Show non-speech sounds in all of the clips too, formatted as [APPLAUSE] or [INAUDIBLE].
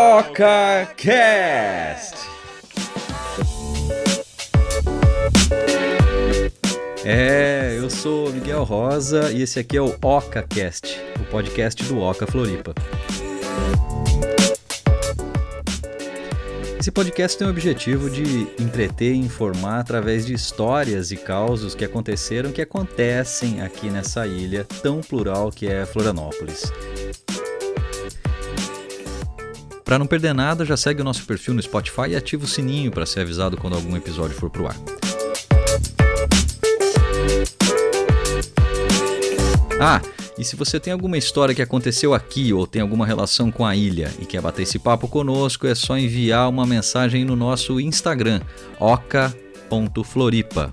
OcaCast! É, eu sou Miguel Rosa e esse aqui é o OcaCast, o podcast do Oca Floripa. Esse podcast tem o objetivo de entreter e informar através de histórias e causos que aconteceram, que acontecem aqui nessa ilha tão plural que é Florianópolis. Para não perder nada, já segue o nosso perfil no Spotify e ativa o sininho para ser avisado quando algum episódio for pro ar. Ah, e se você tem alguma história que aconteceu aqui ou tem alguma relação com a ilha e quer bater esse papo conosco, é só enviar uma mensagem no nosso Instagram, oca.floripa.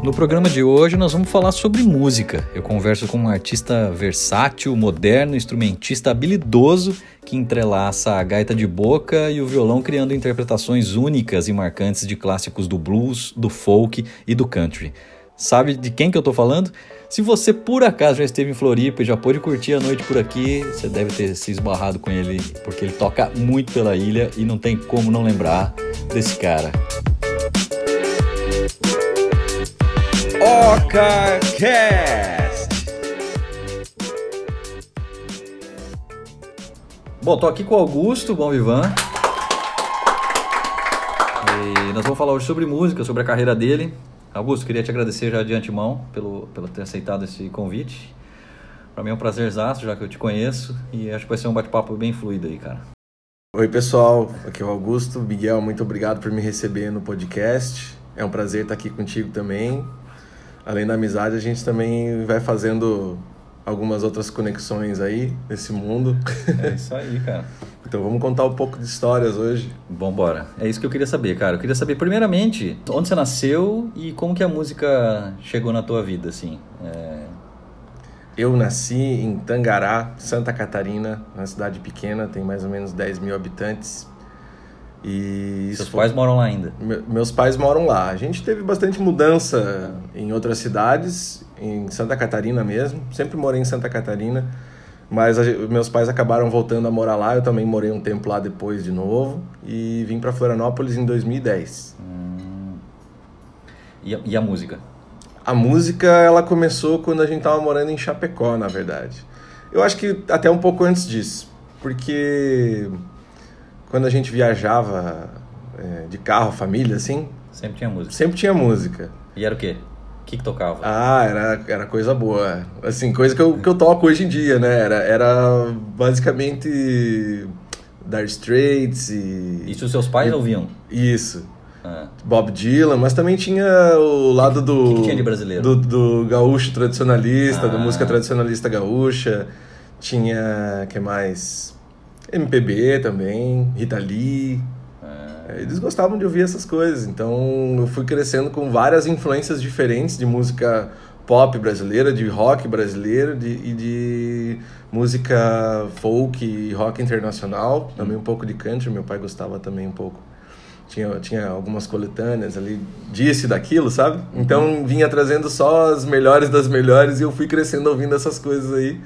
No programa de hoje nós vamos falar sobre música. Eu converso com um artista versátil, moderno, instrumentista habilidoso que entrelaça a gaita de boca e o violão criando interpretações únicas e marcantes de clássicos do blues, do folk e do country. Sabe de quem que eu tô falando? Se você por acaso já esteve em Floripa e já pôde curtir a noite por aqui, você deve ter se esbarrado com ele, porque ele toca muito pela ilha e não tem como não lembrar desse cara. OcaCast. Bom, tô aqui com o Augusto, bom Vivan. E nós vamos falar hoje sobre música, sobre a carreira dele. Augusto, queria te agradecer já de antemão pelo, pelo ter aceitado esse convite. Para mim é um prazerzaço, já que eu te conheço, e acho que vai ser um bate-papo bem fluido aí, cara. Oi, pessoal, aqui é o Augusto. Miguel, muito obrigado por me receber no podcast. É um prazer estar aqui contigo também além da amizade, a gente também vai fazendo algumas outras conexões aí nesse mundo. É isso aí, cara. [LAUGHS] então vamos contar um pouco de histórias hoje. Vambora. É isso que eu queria saber, cara. Eu queria saber, primeiramente, onde você nasceu e como que a música chegou na tua vida, assim. É... Eu nasci em Tangará, Santa Catarina, uma cidade pequena, tem mais ou menos 10 mil habitantes. E Seus pais moram lá ainda? meus pais moram lá. A gente teve bastante mudança em outras cidades, em Santa Catarina mesmo. Sempre morei em Santa Catarina, mas a, meus pais acabaram voltando a morar lá. Eu também morei um tempo lá depois de novo e vim para Florianópolis em 2010. Hum. E, a, e a música? A música ela começou quando a gente tava morando em Chapecó, na verdade. Eu acho que até um pouco antes disso, porque quando a gente viajava é, de carro, família, assim. Sempre tinha música. Sempre tinha música. E era o quê? O que, que tocava? Ah, era, era coisa boa. Assim, coisa que eu, que eu toco hoje em dia, né? Era, era basicamente Dire Straits e... Isso os seus pais e, ouviam? Isso. Ah. Bob Dylan, mas também tinha o lado do... O que, que, tinha de brasileiro? Do, do gaúcho tradicionalista, ah. da música tradicionalista gaúcha. Tinha, que mais? MPB também, Rita Lee. É. Eles gostavam de ouvir essas coisas, então eu fui crescendo com várias influências diferentes de música pop brasileira, de rock brasileiro de, e de música folk e rock internacional, também um pouco de country, meu pai gostava também um pouco. Tinha, tinha algumas coletâneas ali, disse daquilo, sabe? Então vinha trazendo só as melhores das melhores e eu fui crescendo ouvindo essas coisas aí.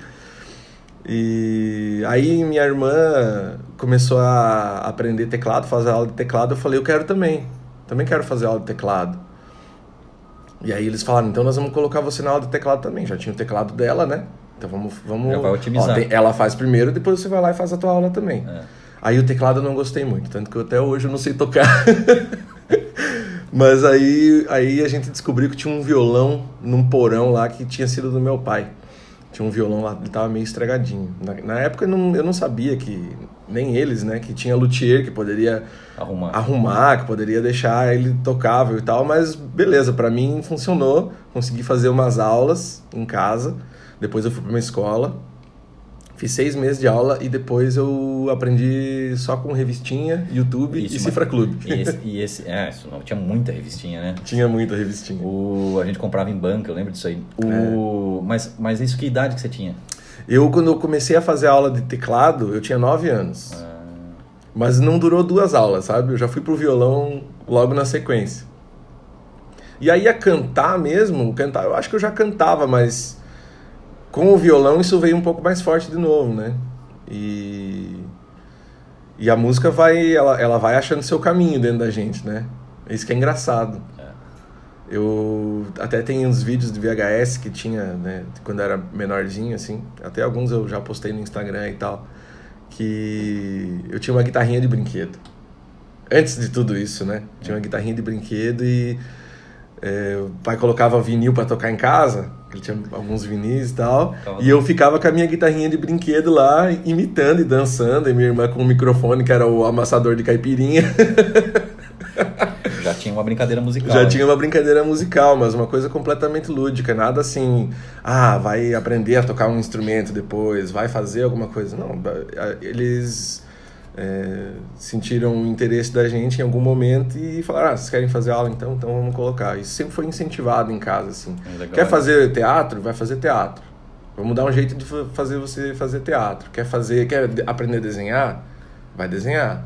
E aí minha irmã começou a aprender teclado, fazer aula de teclado. Eu falei, eu quero também. Também quero fazer aula de teclado. E aí eles falaram, então nós vamos colocar você na aula de teclado também. Já tinha o teclado dela, né? Então vamos. vamos... Já vai otimizar. Ó, tem, ela faz primeiro, depois você vai lá e faz a tua aula também. É. Aí o teclado eu não gostei muito, tanto que até hoje eu não sei tocar. [LAUGHS] Mas aí, aí a gente descobriu que tinha um violão num porão lá que tinha sido do meu pai. Tinha um violão lá, ele tava meio estragadinho. Na, na época eu não, eu não sabia que, nem eles, né, que tinha luthier que poderia arrumar. arrumar, que poderia deixar ele tocável e tal, mas beleza, para mim funcionou. Consegui fazer umas aulas em casa. Depois eu fui para uma escola Fiz seis meses de aula e depois eu aprendi só com revistinha, YouTube isso, e Cifra Clube. E esse, e esse, é, isso não, tinha muita revistinha, né? Tinha muita revistinha. O, a gente comprava em banca, eu lembro disso aí. O, é. mas, mas isso que idade que você tinha? Eu, quando eu comecei a fazer aula de teclado, eu tinha nove anos. Ah. Mas não durou duas aulas, sabe? Eu já fui pro violão logo na sequência. E aí a cantar mesmo, cantar, eu acho que eu já cantava, mas com o violão isso veio um pouco mais forte de novo, né? E, e a música vai, ela, ela vai achando seu caminho dentro da gente, né? Isso que é engraçado. É. Eu até tenho uns vídeos de VHS que tinha, né, quando era menorzinho, assim. Até alguns eu já postei no Instagram e tal. Que eu tinha uma guitarrinha de brinquedo. Antes de tudo isso, né? Tinha uma guitarrinha de brinquedo e é, o pai colocava vinil para tocar em casa, ele tinha alguns vinis e tal, e eu ficava com a minha guitarrinha de brinquedo lá, imitando e dançando, e minha irmã com o microfone, que era o amassador de caipirinha. [LAUGHS] Já tinha uma brincadeira musical. Já tinha uma brincadeira musical, mas uma coisa completamente lúdica. Nada assim, ah, vai aprender a tocar um instrumento depois, vai fazer alguma coisa. Não, eles é, sentiram o interesse da gente em algum momento e falaram, ah, vocês querem fazer aula então? Então vamos colocar. Isso sempre foi incentivado em casa, assim. É legal, Quer fazer teatro? Vai fazer teatro. Vamos dar um jeito de fazer você fazer teatro. Quer fazer, quer aprender a desenhar? Vai desenhar.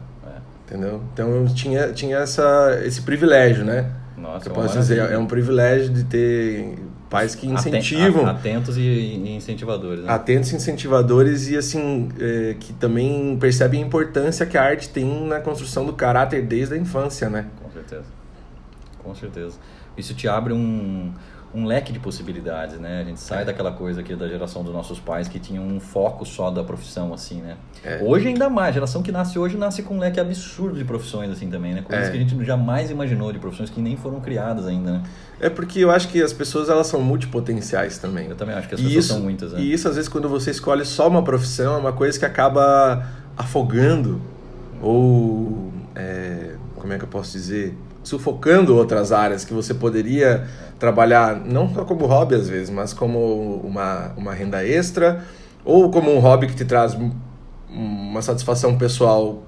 Entendeu? Então eu tinha, tinha essa, esse privilégio, né? Nossa, eu posso dizer, é um privilégio de ter pais que incentivam. Atentos e incentivadores. Né? Atentos e incentivadores e assim, é, que também percebem a importância que a arte tem na construção do caráter desde a infância, né? Com certeza. Com certeza. Isso te abre um, um leque de possibilidades, né? A gente sai é. daquela coisa aqui da geração dos nossos pais que tinha um foco só da profissão, assim, né? É. Hoje ainda mais, a geração que nasce hoje nasce com um leque absurdo de profissões, assim, também, né? Coisas é. que a gente jamais imaginou, de profissões que nem foram criadas ainda, né? É porque eu acho que as pessoas, elas são multipotenciais também. Eu também acho que as pessoas isso, são muitas, né? E isso, às vezes, quando você escolhe só uma profissão, é uma coisa que acaba afogando ou... É, como é que eu posso dizer? Sufocando outras áreas que você poderia trabalhar não só como hobby às vezes, mas como uma, uma renda extra ou como um hobby que te traz uma satisfação pessoal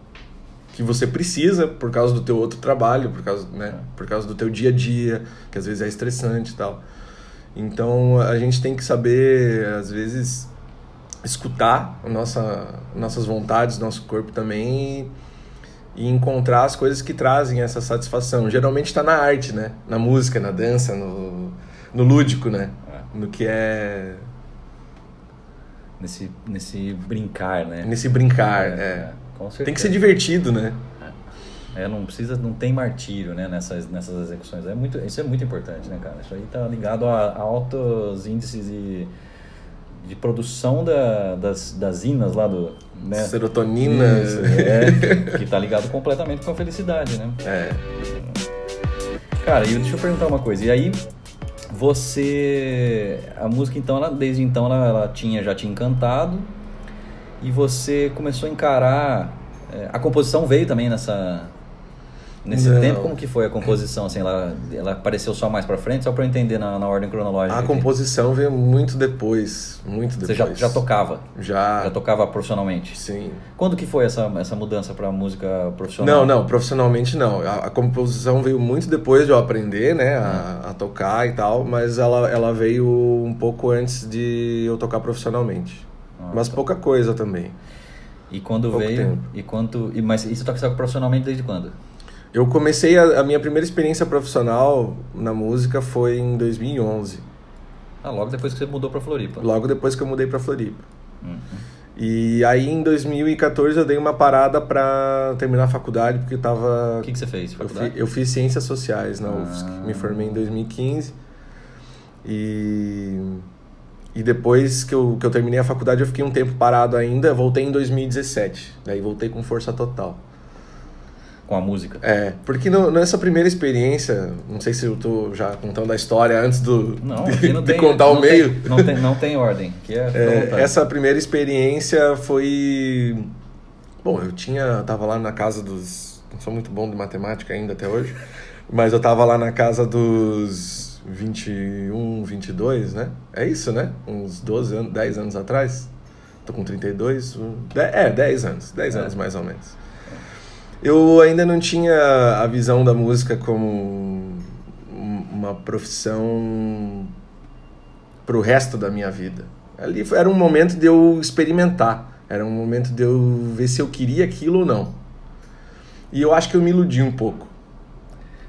que você precisa por causa do teu outro trabalho, por causa, né, por causa do teu dia a dia, que às vezes é estressante e tal. Então a gente tem que saber, às vezes, escutar nossa, nossas vontades, nosso corpo também e encontrar as coisas que trazem essa satisfação. Geralmente está na arte, né? Na música, na dança, no, no lúdico, né? É. No que é nesse nesse brincar, né? Nesse brincar, é. é. Com certeza. Tem que ser divertido, né? É. é, não precisa, não tem martírio, né, nessas, nessas execuções. É muito, isso é muito importante, né, cara? Isso aí tá ligado a, a altos índices de, de produção da, das, das inas lá do, né? Serotonina. Isso, é, [LAUGHS] que tá ligado completamente com a felicidade, né? É. Cara, e deixa eu perguntar uma coisa. E aí, você. A música, então, ela, desde então, ela, ela tinha, já tinha encantado. E você começou a encarar. É, a composição veio também nessa, Nesse não. tempo, como que foi a composição? Assim, ela, ela apareceu só mais para frente, só para eu entender na, na ordem cronológica? A aqui. composição veio muito depois, muito depois. Você já, já tocava? Já. Já tocava profissionalmente? Sim. Quando que foi essa, essa mudança para música profissional? Não, não, profissionalmente não. A, a, composição veio muito depois de eu aprender, né, a, hum. a, tocar e tal, mas ela, ela veio um pouco antes de eu tocar profissionalmente. Ah, mas tá. pouca coisa também. E quando Pouco veio? Tempo. E quanto? E, mas isso toca profissionalmente desde quando? Eu comecei a, a, minha primeira experiência profissional na música foi em 2011. Ah, logo depois que você mudou para Floripa. Logo depois que eu mudei para Floripa. Uhum. E aí em 2014 eu dei uma parada para terminar a faculdade porque eu tava O que que você fez? Faculdade? Eu, fi, eu fiz ciências sociais na UFSC. Ah. Me formei em 2015. E e depois que eu, que eu terminei a faculdade eu fiquei um tempo parado ainda, voltei em 2017. Daí voltei com força total com a música. É, porque no, nessa primeira experiência, não sei se eu tô já contando a história antes do não, de, não de tem, contar o meio. Tem, não, tem, não tem ordem. Que é, é essa primeira experiência foi... Bom, eu tinha... tava lá na casa dos... Não sou muito bom de matemática ainda até hoje, [LAUGHS] mas eu tava lá na casa dos 21, 22, né? É isso, né? Uns 12 anos, 10 anos atrás. Tô com 32, é, 10 anos, 10 é. anos mais ou menos. Eu ainda não tinha a visão da música como uma profissão pro resto da minha vida. Ali era um momento de eu experimentar, era um momento de eu ver se eu queria aquilo ou não. E eu acho que eu me iludi um pouco.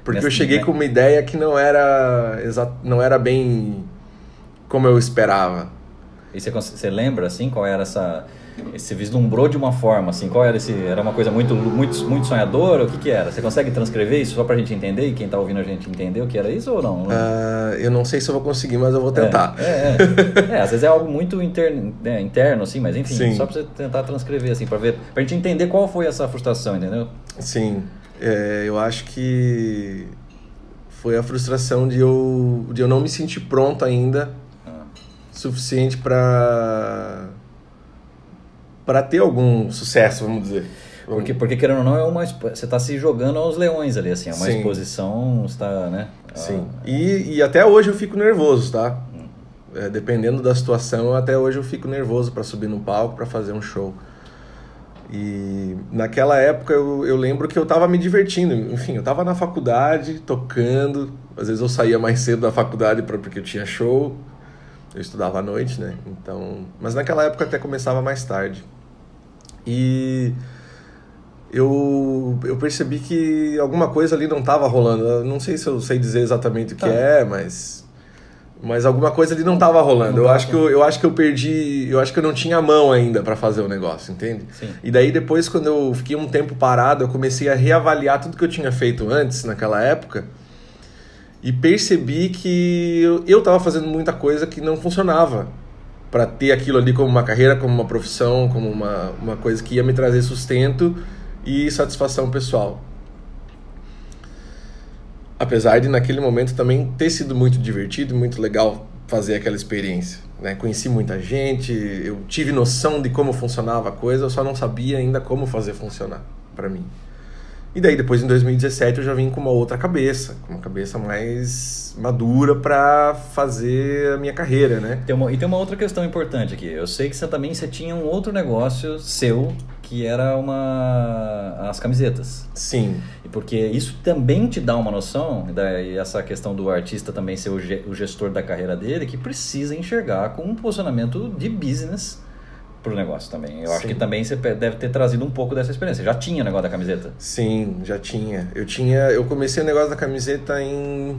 Porque eu cheguei com uma ideia que não era, não era bem como eu esperava. E você, você lembra, assim, qual era essa... Você vislumbrou de uma forma, assim, qual era esse... Era uma coisa muito, muito, muito sonhadora? O que que era? Você consegue transcrever isso só pra gente entender e quem tá ouvindo a gente entender o que era isso ou não? Uh, eu não sei se eu vou conseguir, mas eu vou tentar. É, é, é. [LAUGHS] é às vezes é algo muito interno, né, interno assim, mas enfim, Sim. só pra você tentar transcrever, assim, pra, ver, pra gente entender qual foi essa frustração, entendeu? Sim, é, eu acho que foi a frustração de eu, de eu não me sentir pronto ainda ah. suficiente para para ter algum sucesso, vamos dizer. Porque, porque querendo ou não, é uma, você está se jogando aos leões ali, assim, é uma Sim. exposição, está, né? Sim. Ah, e, e até hoje eu fico nervoso, tá? Hum. É, dependendo da situação, até hoje eu fico nervoso para subir no palco, para fazer um show. E naquela época eu, eu lembro que eu estava me divertindo. Enfim, eu estava na faculdade, tocando. Às vezes eu saía mais cedo da faculdade porque eu tinha show. Eu estudava à noite, né? Então, mas naquela época até começava mais tarde. E eu, eu percebi que alguma coisa ali não estava rolando. Eu não sei se eu sei dizer exatamente o que tá. é, mas mas alguma coisa ali não estava rolando. Não eu acho que eu, eu acho que eu perdi, eu acho que eu não tinha mão ainda para fazer o negócio, entende? Sim. E daí depois quando eu fiquei um tempo parado, eu comecei a reavaliar tudo que eu tinha feito antes naquela época e percebi que eu, eu tava fazendo muita coisa que não funcionava para ter aquilo ali como uma carreira, como uma profissão, como uma, uma coisa que ia me trazer sustento e satisfação pessoal apesar de naquele momento também ter sido muito divertido muito legal fazer aquela experiência. Né? Conheci muita gente, eu tive noção de como funcionava a coisa, eu só não sabia ainda como fazer funcionar para mim. E daí depois em 2017 eu já vim com uma outra cabeça, com uma cabeça mais madura para fazer a minha carreira, né? Tem uma, e tem uma outra questão importante aqui. Eu sei que você também você tinha um outro negócio seu que era uma as camisetas. Sim. E porque isso também te dá uma noção, e essa questão do artista também ser o gestor da carreira dele, que precisa enxergar com um posicionamento de business pro negócio também. Eu Sim. acho que também você deve ter trazido um pouco dessa experiência. Já tinha o negócio da camiseta? Sim, já tinha. Eu tinha, eu comecei o negócio da camiseta em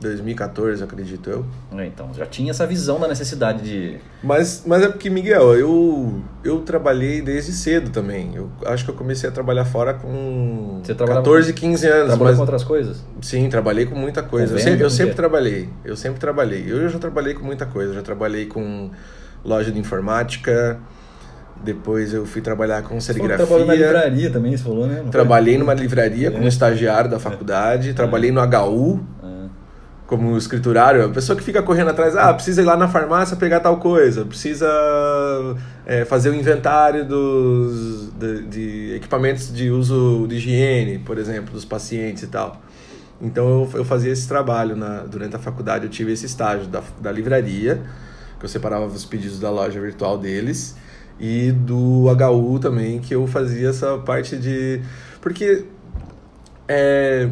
2014, acredito eu. É, então, já tinha essa visão da necessidade de. Mas, mas é porque, Miguel, eu, eu trabalhei desde cedo também. Eu acho que eu comecei a trabalhar fora com Você 14, 15 anos. Trabalhou mas... com outras coisas? Sim, trabalhei com muita coisa. eu sempre, eu sempre trabalhei. Eu sempre trabalhei. Eu já trabalhei com muita coisa. Eu já trabalhei com loja de informática. Depois eu fui trabalhar com serigrafia. Você trabalhou na livraria também, você falou, né? Não trabalhei foi? numa livraria é. como estagiário da faculdade. É. Trabalhei no HU como escriturário, a pessoa que fica correndo atrás, ah, precisa ir lá na farmácia pegar tal coisa, precisa é, fazer o inventário dos, de, de, equipamentos de uso de higiene, por exemplo, dos pacientes e tal. Então eu, eu fazia esse trabalho na, durante a faculdade, eu tive esse estágio da, da livraria, que eu separava os pedidos da loja virtual deles, e do HU também, que eu fazia essa parte de. Porque é,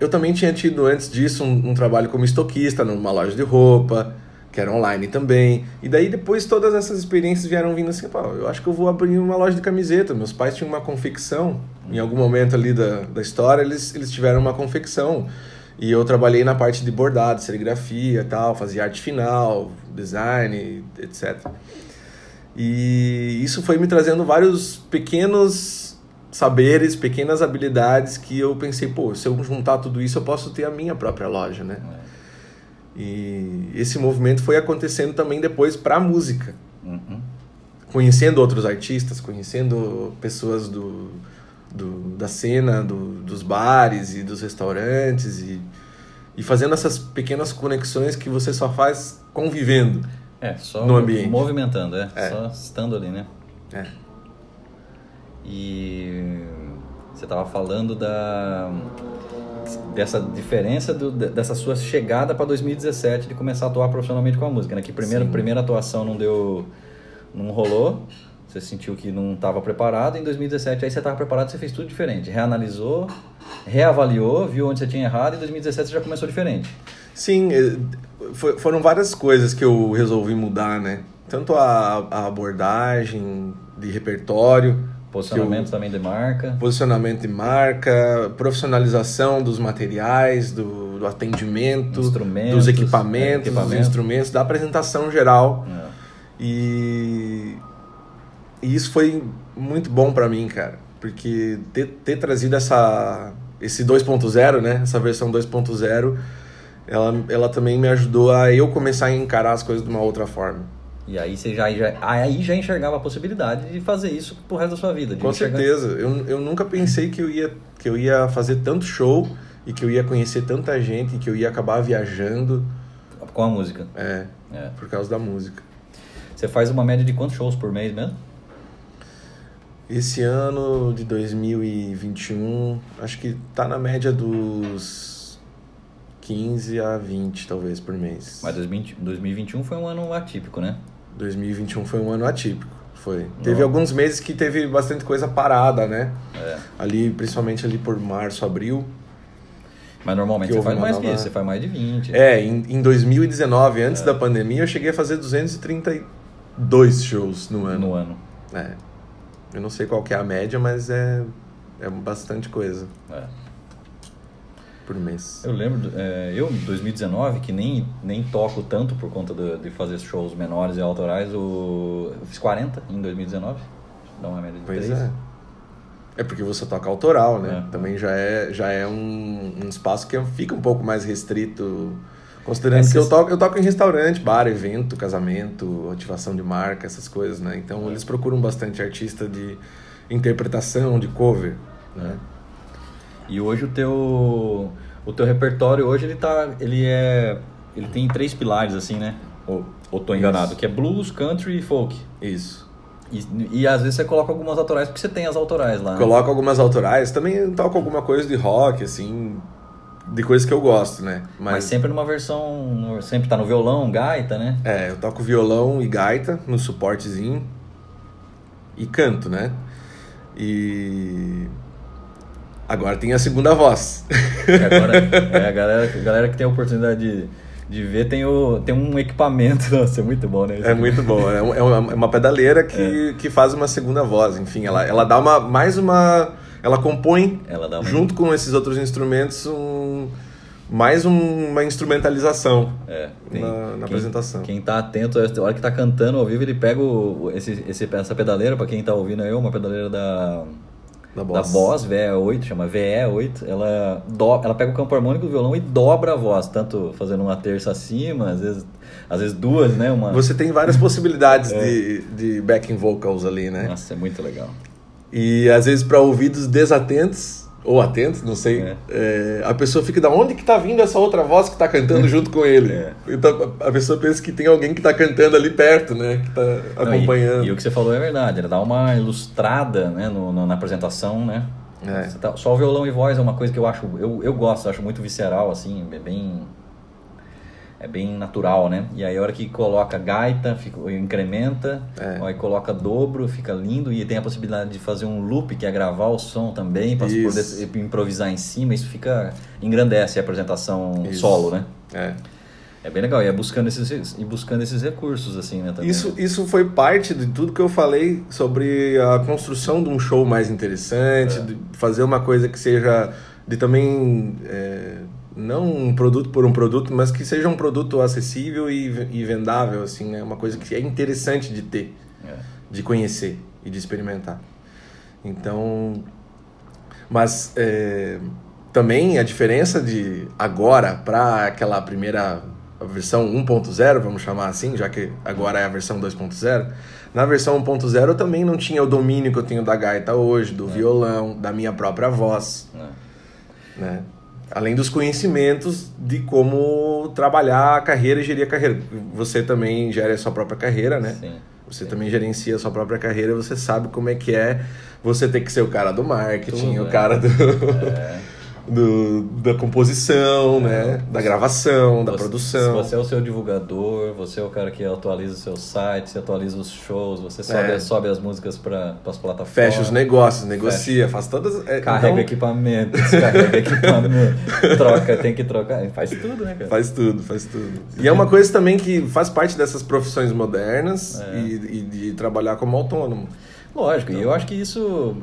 eu também tinha tido antes disso um, um, trabalho como estoquista numa loja de roupa, que era online também. E daí depois todas essas experiências vieram vindo assim, pô, eu acho que eu vou abrir uma loja de camiseta. Meus pais tinham uma confecção, em algum momento ali da, da história eles, eles tiveram uma confecção. E eu trabalhei na parte de bordado, serigrafia tal, fazia arte final, design, etc. E isso foi me trazendo vários pequenos saberes, pequenas habilidades que eu pensei, pô, se eu juntar tudo isso, eu posso ter a minha própria loja, né? É. E esse movimento foi acontecendo também depois para a música. Uhum. Conhecendo outros artistas, conhecendo pessoas do, do da cena, do, dos bares e dos restaurantes e, e fazendo essas pequenas conexões que você só faz convivendo é, só no ambiente. movimentando, é, é. só estando ali, né? É. E você estava falando da dessa diferença do, dessa sua chegada para 2017 de começar a atuar profissionalmente com a música, né? Que primeira primeira atuação não deu não rolou, você sentiu que não estava preparado, em 2017 aí você estava preparado, você fez tudo diferente, reanalisou, reavaliou, viu onde você tinha errado e em 2017 você já começou diferente. Sim, é, foram várias coisas que eu resolvi mudar, né? Tanto a, a abordagem de repertório, Posicionamento eu, também de marca. Posicionamento de marca, profissionalização dos materiais, do, do atendimento, dos equipamentos, é, equipamentos, dos instrumentos, da apresentação geral. É. E, e isso foi muito bom para mim, cara, porque ter, ter trazido essa esse 2.0, né, essa versão 2.0, ela, ela também me ajudou a eu começar a encarar as coisas de uma outra forma. E aí você já, já, aí já enxergava a possibilidade de fazer isso pro resto da sua vida. Com enxergar... certeza. Eu, eu nunca pensei que eu, ia, que eu ia fazer tanto show e que eu ia conhecer tanta gente e que eu ia acabar viajando. Com a música. É, é. por causa da música. Você faz uma média de quantos shows por mês mesmo? Esse ano de 2021, acho que tá na média dos 15 a 20, talvez, por mês. Mas 2021 foi um ano atípico, né? 2021 foi um ano atípico. Foi. Teve alguns meses que teve bastante coisa parada, né? É. Ali, principalmente ali por março, abril. Mas normalmente você faz mais nova... que você faz mais de 20. É, em, em 2019, antes é. da pandemia, eu cheguei a fazer 232 shows no ano. No ano. É. Eu não sei qual que é a média, mas é, é bastante coisa. É. Por mês. Eu lembro, é, eu em 2019, que nem, nem toco tanto por conta de, de fazer shows menores e autorais, o, eu fiz 40 em 2019. Dá uma média de pois 3. é. É porque você toca autoral, né? É. Também já é, já é um, um espaço que fica um pouco mais restrito. Considerando que eu toco, eu toco em restaurante, bar, evento, casamento, ativação de marca, essas coisas, né? Então eles procuram bastante artista de interpretação, de cover, né? E hoje o teu o teu repertório hoje ele tá ele é ele tem três pilares assim, né? Ou, ou tô enganado, Isso. que é blues, country e folk. Isso. E, e às vezes você coloca algumas autorais, porque você tem as autorais lá. Né? Coloco algumas autorais, também toco alguma coisa de rock, assim, de coisas que eu gosto, né? Mas, Mas sempre numa versão, sempre tá no violão, gaita, né? É, eu toco violão e gaita no suportezinho e canto, né? E agora tem a segunda voz. agora, é, a galera, a galera que tem a oportunidade de de ver, tem, o, tem um equipamento. [LAUGHS] Nossa, é muito bom, né? É muito bom. É, é uma, é uma pedaleira que, é. que faz uma segunda voz. Enfim, ela, ela dá uma, mais uma. Ela compõe, ela uma... junto com esses outros instrumentos, um, mais um, uma instrumentalização é, tem, na, na quem, apresentação. Quem tá atento, a hora que tá cantando ao vivo, ele pega o, esse, esse, essa pedaleira, para quem tá ouvindo aí, uma pedaleira da da Boss. Da Boss VE8, chama VE8, ela, do, ela pega o campo harmônico do violão e dobra a voz, tanto fazendo uma terça acima, às vezes, às vezes duas, né? Uma... Você tem várias possibilidades é. de, de backing vocals ali, né? Nossa, é muito legal. E às vezes para ouvidos desatentos, ou atentos, não sei, é. É, a pessoa fica da onde que tá vindo essa outra voz que tá cantando junto com ele. É. Então a pessoa pensa que tem alguém que tá cantando ali perto, né? Que tá não, acompanhando. E, e, o que você falou é verdade, ele dá uma ilustrada né, no, no na apresentação, né? Tá, só o violão e voz é uma coisa que eu acho, eu, eu gosto, acho muito visceral, assim, é bem é bem natural, né? E aí a hora que coloca gaita, fica, incrementa, é. aí coloca dobro, fica lindo e tem a possibilidade de fazer um loop, que é gravar o som também, para poder improvisar em cima, isso fica engrandece a apresentação isso. solo, né? É. É bem legal, e é buscando esses, e buscando esses recursos, assim, né? Também, isso, isso foi parte de tudo que eu falei sobre a construção de um show mais interessante, é. de fazer uma coisa que seja de também é, não um produto por um produto, mas que seja um produto acessível e, e vendável, assim, né? Uma coisa que é interessante de ter, é. de conhecer e de experimentar. Então, mas é, também a diferença de agora para aquela primeira versão 1.0, vamos chamar assim, já que agora é a versão 2.0. Na versão 1.0 eu também não tinha o domínio que eu tenho da gaita hoje, do é. violão, da minha própria voz. É. Né? Além dos conhecimentos de como trabalhar a carreira e gerir a carreira. Você também gera a sua própria carreira, né? Sim. Você sim. também gerencia a sua própria carreira, você sabe como é que é você ter que ser o cara do marketing, Tudo, o cara do. É. [LAUGHS] do, da composição, né? Da gravação, da produção. Você é o seu divulgador, você é o cara que atualiza o seu site, você atualiza os shows, você sobe, é. sobe as músicas para as plataformas. Fecha os negócios, negocia, Fecha. faz todas. É, carrega então... equipamento, [LAUGHS] descarrega equipamento, troca, tem que trocar. Faz tudo, né, cara? Faz tudo, faz tudo. E é uma coisa também que faz parte dessas profissões modernas é. e, e de trabalhar como autônomo. Lógico, então... e eu acho que isso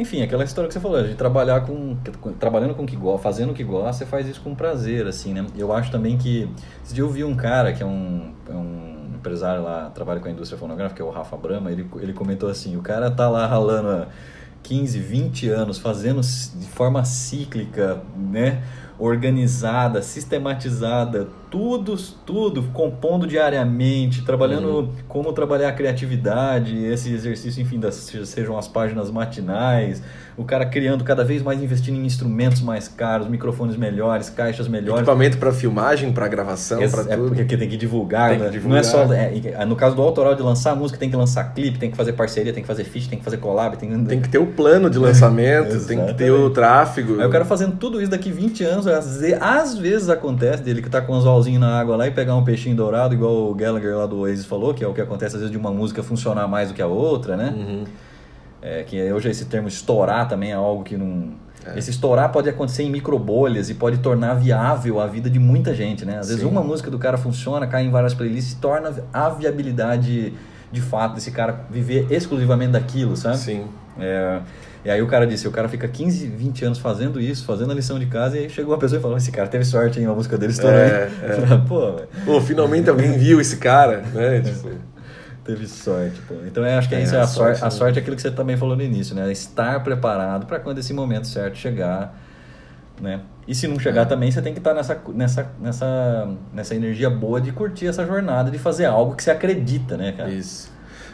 enfim, aquela história que você falou, de trabalhar com, trabalhando com o que gosta, fazendo o que gosta, você faz isso com prazer, assim, né? Eu acho também que, esse dia eu vi um cara que é um, é um empresário lá, trabalha com a indústria fonográfica, que é o Rafa Brama, ele, ele comentou assim, o cara tá lá ralando há 15, 20 anos, fazendo de forma cíclica, né? organizada, sistematizada, tudo, tudo, compondo diariamente, trabalhando uhum. como trabalhar a criatividade, esse exercício, enfim, das, sejam as páginas matinais, o cara criando cada vez mais, investindo em instrumentos mais caros, microfones melhores, caixas melhores. Equipamento para filmagem, para gravação, para é tudo. porque tem que divulgar, tem que divulgar. Não é só, é, no caso do autoral de lançar música, tem que lançar clipe, tem que fazer parceria, tem que fazer feat, tem que fazer collab, tem, tem que ter o plano de [LAUGHS] lançamento, tem que ter o tráfego. Aí o cara fazendo tudo isso daqui 20 anos, às vezes acontece dele que tá com os anzolzinho na água lá e pegar um peixinho dourado, igual o Gallagher lá do Oasis falou, que é o que acontece às vezes de uma música funcionar mais do que a outra, né? Uhum. É, que hoje esse termo estourar também é algo que não. É. Esse estourar pode acontecer em microbolhas e pode tornar viável a vida de muita gente, né? Às vezes Sim. uma música do cara funciona, cai em várias playlists e torna a viabilidade de fato desse cara viver exclusivamente daquilo, sabe? Sim. É, e aí o cara disse, o cara fica 15, 20 anos fazendo isso, fazendo a lição de casa, e aí chegou uma pessoa e falou, esse cara teve sorte, hein, a música dele estourou é, aí. É. [LAUGHS] Pô, Pô, finalmente alguém viu esse cara, né? Tipo... Teve sorte, pô. Então eu acho que é, isso é a sorte. sorte a sorte é aquilo que você também falou no início, né? Estar preparado para quando esse momento certo chegar, né? E se não chegar é. também, você tem que estar nessa, nessa, nessa, nessa energia boa de curtir essa jornada, de fazer algo que você acredita, né, cara? Isso.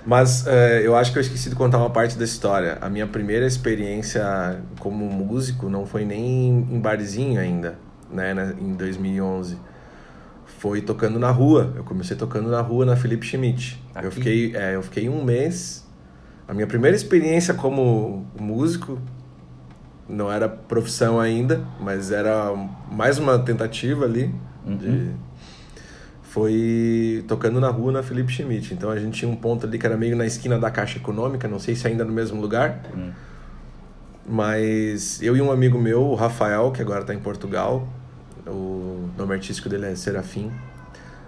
Mas é, eu acho que eu esqueci de contar uma parte da história. A minha primeira experiência como músico não foi nem em barzinho ainda, né, em 2011. Foi tocando na rua. Eu comecei tocando na rua na Felipe Schmidt. Eu fiquei, é, eu fiquei um mês. A minha primeira experiência como músico não era profissão ainda, mas era mais uma tentativa ali uhum. de foi tocando na rua na Felipe Schmidt. Então a gente tinha um ponto ali que era meio na esquina da Caixa Econômica, não sei se ainda no mesmo lugar. Hum. Mas eu e um amigo meu, o Rafael, que agora está em Portugal, o nome artístico dele é Serafim.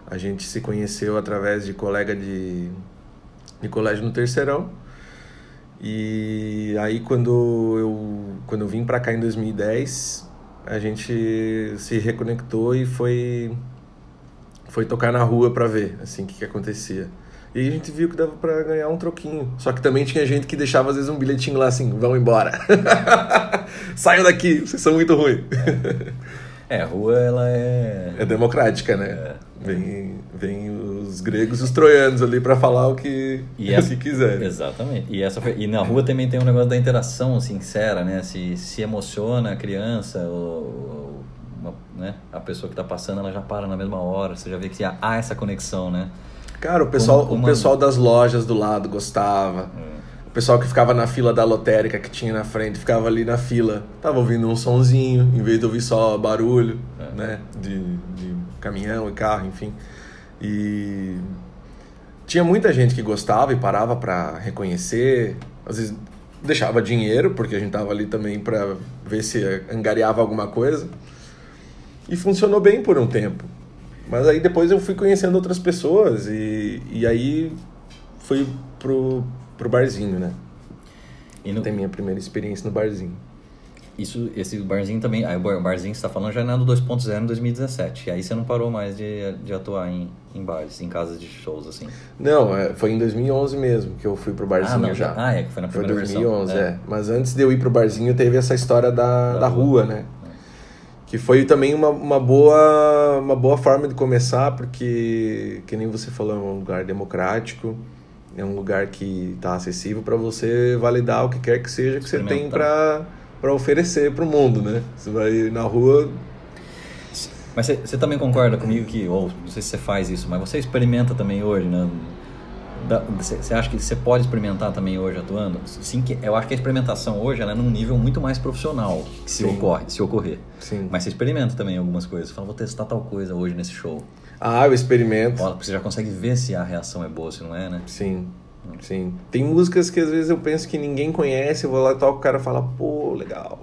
A gente se conheceu através de colega de, de colégio no Terceirão. E aí quando eu, quando eu vim para cá em 2010, a gente se reconectou e foi foi tocar na rua para ver, assim, o que, que acontecia. E aí a gente viu que dava para ganhar um troquinho. Só que também tinha gente que deixava às vezes um bilhetinho lá assim, vão embora. [LAUGHS] Saiam daqui, vocês são muito ruins. [LAUGHS] É, a rua ela é. É democrática, né? É. Vem, vem os gregos e os troianos ali para falar o que, e [LAUGHS] essa, que quiserem. Exatamente. E, essa foi, e na rua também tem um negócio da interação sincera, né? Se, se emociona a criança, ou, uma, né? a pessoa que está passando ela já para na mesma hora, você já vê que há essa conexão, né? Cara, o pessoal, o pessoal das lojas do lado gostava. É. O pessoal que ficava na fila da lotérica que tinha na frente, ficava ali na fila, tava ouvindo um sonzinho, em vez de ouvir só barulho, é. né? De, de caminhão e carro, enfim. E tinha muita gente que gostava e parava para reconhecer. Às vezes deixava dinheiro, porque a gente tava ali também para ver se angariava alguma coisa. E funcionou bem por um tempo. Mas aí depois eu fui conhecendo outras pessoas e, e aí fui pro, pro barzinho, né? E no... Tem minha primeira experiência no barzinho. Isso, esse barzinho também, aí o barzinho que você está falando já é do 2.0 em 2017. E aí você não parou mais de, de atuar em, em bares, em casas de shows, assim? Não, é, foi em 2011 mesmo que eu fui pro barzinho ah, não, já. Ah, é, que foi na primeira Foi 2011, versão. é. é. Mas antes de eu ir pro barzinho teve essa história da, da, da rua, rua, né? Que foi também uma, uma, boa, uma boa forma de começar, porque, que nem você falou, é um lugar democrático, é um lugar que está acessível para você validar o que quer que seja que você tem para oferecer para o mundo, né? Você vai na rua... Mas você, você também concorda comigo que, ou não sei se você faz isso, mas você experimenta também hoje, né? Você acha que você pode experimentar também hoje atuando? Sim, que eu acho que a experimentação hoje ela é num nível muito mais profissional se Sim. ocorre, se ocorrer. Sim. Mas você experimenta também algumas coisas. Você fala, vou testar tal coisa hoje nesse show. Ah, eu experimento. Você já consegue ver se a reação é boa, se não é, né? Sim. Sim. Tem músicas que às vezes eu penso que ninguém conhece, eu vou lá e toco, o cara fala, pô, legal.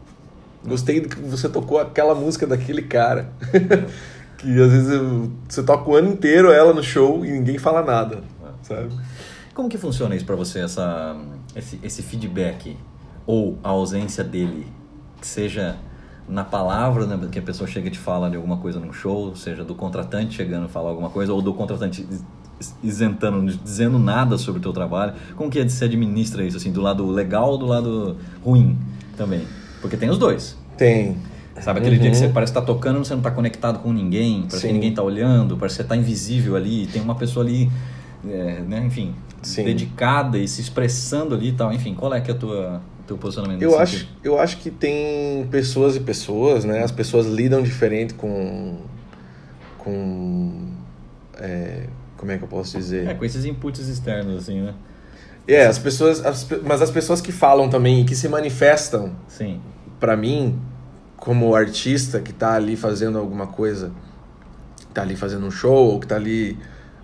Gostei do que você tocou aquela música daquele cara. [LAUGHS] que às vezes eu, você toca o ano inteiro ela no show e ninguém fala nada, sabe? Como que funciona isso para você, essa, esse, esse feedback ou a ausência dele, que seja na palavra né, que a pessoa chega e te fala de alguma coisa num show, seja do contratante chegando a falar alguma coisa ou do contratante isentando, dizendo nada sobre o teu trabalho. Como que é se administra isso, assim, do lado legal ou do lado ruim também? Porque tem os dois. Tem. Sabe aquele uhum. dia que você parece estar tá tocando, você não está conectado com ninguém, parece Sim. que ninguém está olhando, parece que você está invisível ali, tem uma pessoa ali, é, né, enfim, Sim. dedicada e se expressando ali e tal. Enfim, qual é que é a tua teu posicionamento? Eu acho, eu acho que tem pessoas e pessoas, né? As pessoas lidam diferente com com é, como é que eu posso dizer? É, com esses inputs externos assim, né? É, as pessoas, as, mas as pessoas que falam também e que se manifestam, sim, para mim como artista que está ali fazendo alguma coisa, está ali fazendo um show, ou que está ali